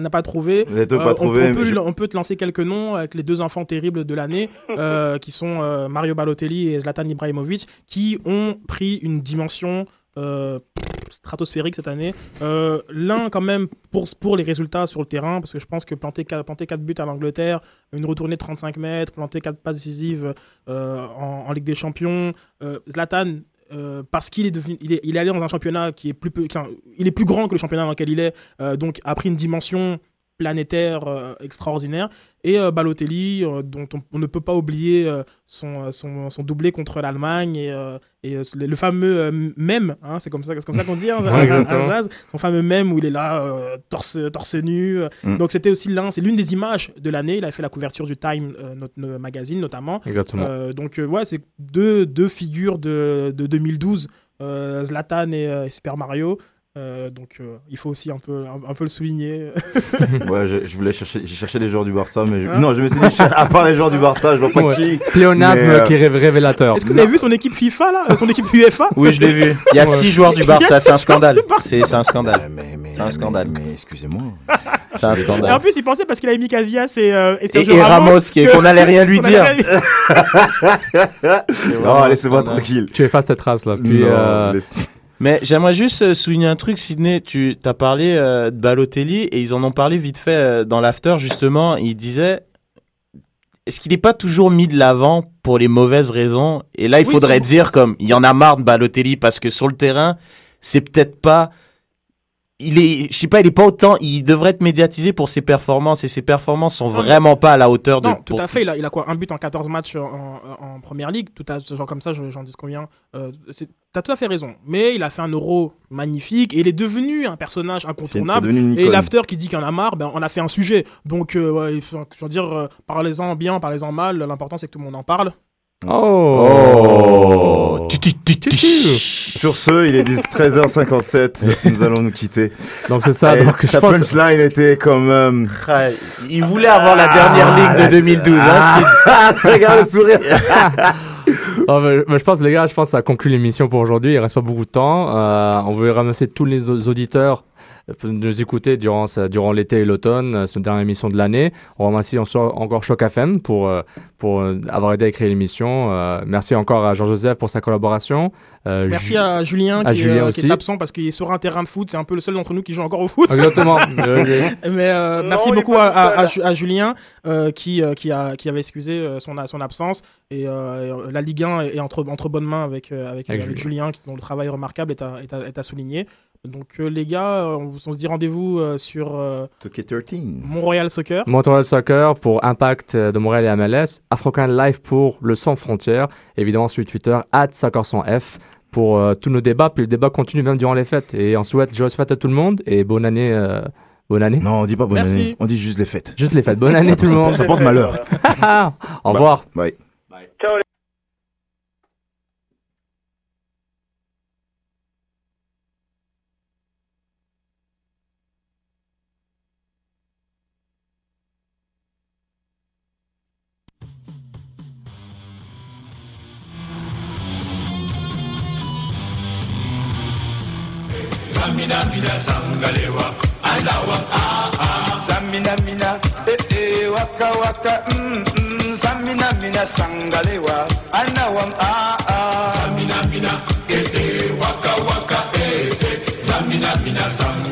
n'a- pas- trouvé. Vous Euh, pas on- trouvé. on, mais peut, je- on peut te lancer quelques noms avec les deux enfants terribles de l'année, euh, qui sont euh, Mario Balotelli et Zlatan Ibrahimovic, qui ont pris une dimension euh, stratosphérique cette année. Euh, L'un, quand même, pour, pour les résultats sur le terrain, parce que je pense que planter 4, planter buts à l'Angleterre, une retournée de 35 mètres, planter 4 passes décisives euh, en, en Ligue des Champions, Zlatan. Euh, parce qu'il est devenu, il est, allé dans un championnat qui est plus, il est plus grand que le championnat dans lequel il est, euh, donc a pris une dimension planétaire euh, extraordinaire. Et euh, Balotelli, euh, dont on, on ne peut pas oublier son, son, son doublé contre l'Allemagne et, et le, le fameux mème, hein, c'est comme ça, comme ça qu'on dit, hein, Ouais, son fameux mème où il est là, euh, torse, torse nu. Mm. Donc c'était aussi l'un, c'est l'une des images de l'année. Il a fait la couverture du Time, euh, notre, notre magazine notamment. Exactement. Euh, donc ouais, c'est deux, deux figures de, de 2012, euh, Zlatan et, et Super Mario. Euh, donc euh, il faut aussi un peu, un, un peu le souligner. Ouais, je, je voulais chercher, j'ai cherché des joueurs du Barça, mais je- Hein non, je me suis dit, à part les joueurs du Barça, je vois pas Ouais. qui. Pléonasme euh, qui est ré- révélateur. Est-ce que vous avez vu son équipe FIFA là, son équipe UEFA? Oui, je l'ai vu. Il y a Ouais. six joueurs du Il y a Barça, six c'est un joueurs scandale. du Barça. C'est un scandale. mais, mais, C'est un scandale. Mais, excusez-moi. C'est un Et en scandale. plus, il pensait parce qu'il avait mis Casillas et, euh, et Et, Sergio et Ramos, qu'on allait rien lui dire. Non, laissez-moi scandale. tranquille. Tu effaces cette trace là. Puis, Non, euh, laisse- Mais j'aimerais juste euh, souligner un truc, Sidney. Tu as parlé euh, de Balotelli et ils en ont parlé vite fait euh, dans l'after, justement. Ils disaient est-ce qu'il n'est pas toujours mis de l'avant pour les mauvaises raisons? Et là, il Oui, faudrait dire comme il y en a marre de Balotelli parce que sur le terrain, c'est peut-être pas. Il est, je sais pas, il est pas autant. Il devrait être médiatisé pour ses performances et ses performances sont Non, vraiment pas à la hauteur de. Non, tout pour- à fait. Il a, il a quoi? Un but en 14 matchs en, en- en première ligue? Tout à, genre comme ça, je- j'en dis combien? Euh, T'as tout à fait raison. Mais il a fait un euro magnifique et il est devenu un personnage incontournable. Et l'after qui dit qu'il en a marre, ben, on a fait un sujet. Donc, euh, ouais, il faut- je veux dire, euh, parlez-en bien, parlez-en mal. L'important, c'est que tout le monde en parle. Oh. Oh. Sur ce, il est 10 13h57. nous allons nous quitter. Donc c'est ça. Et donc je la pense. punchline était comme. euh, Ah, il voulait avoir la dernière ligue de 2012. hein, Ah, regarde le sourire. Oh, je pense, les gars, je pense que ça conclut l'émission pour aujourd'hui. Il reste pas beaucoup de temps. Euh, on veut remercier tous les au- auditeurs nous écouter durant, durant l'été et l'automne, euh, cette dernière émission de l'année. On remercie encore encore Choc FM pour, euh, pour euh, avoir aidé à créer l'émission. Euh, merci encore à Jean-Joseph pour sa collaboration. Euh, Merci Ju- à Julien, à qui, est, Julien euh, qui est aussi. absent parce qu'il est sur un terrain de foot. C'est un peu le seul d'entre nous qui joue encore au foot. Exactement. Euh, Mais euh, Non, merci beaucoup à, Julien euh, qui, euh, qui, a, qui avait excusé euh, son, son absence. Et euh, la Ligue 1 est entre, entre bonnes mains avec, euh, avec, Avec avec Julien. Dont le travail remarquable est à, est à, est à souligner. Donc euh, les gars, euh, on, on se dit rendez-vous euh, sur euh, 2K13. Mont-Royal Soccer. Montreal Soccer pour Impact de Montréal et MLS, African Live pour Le Sans Frontières, évidemment sur Twitter, at F pour euh, tous nos débats, puis le débat continue même durant les fêtes. Et on souhaite joyeuses fêtes à tout le monde et bonne année. euh, bonne année. Non, on dit pas bonne Merci. année. On dit juste les fêtes. Juste les fêtes. Bonne année tout le ça- monde. ça porte malheur. Au revoir. Bye. Ciao les Samina mina, eh eh, waka waka, mm mm. Samina mina sangalewa, anawam ah ah. Samina mina, eh eh, waka waka, eh eh. Samina mina sangalewa,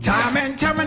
Time and time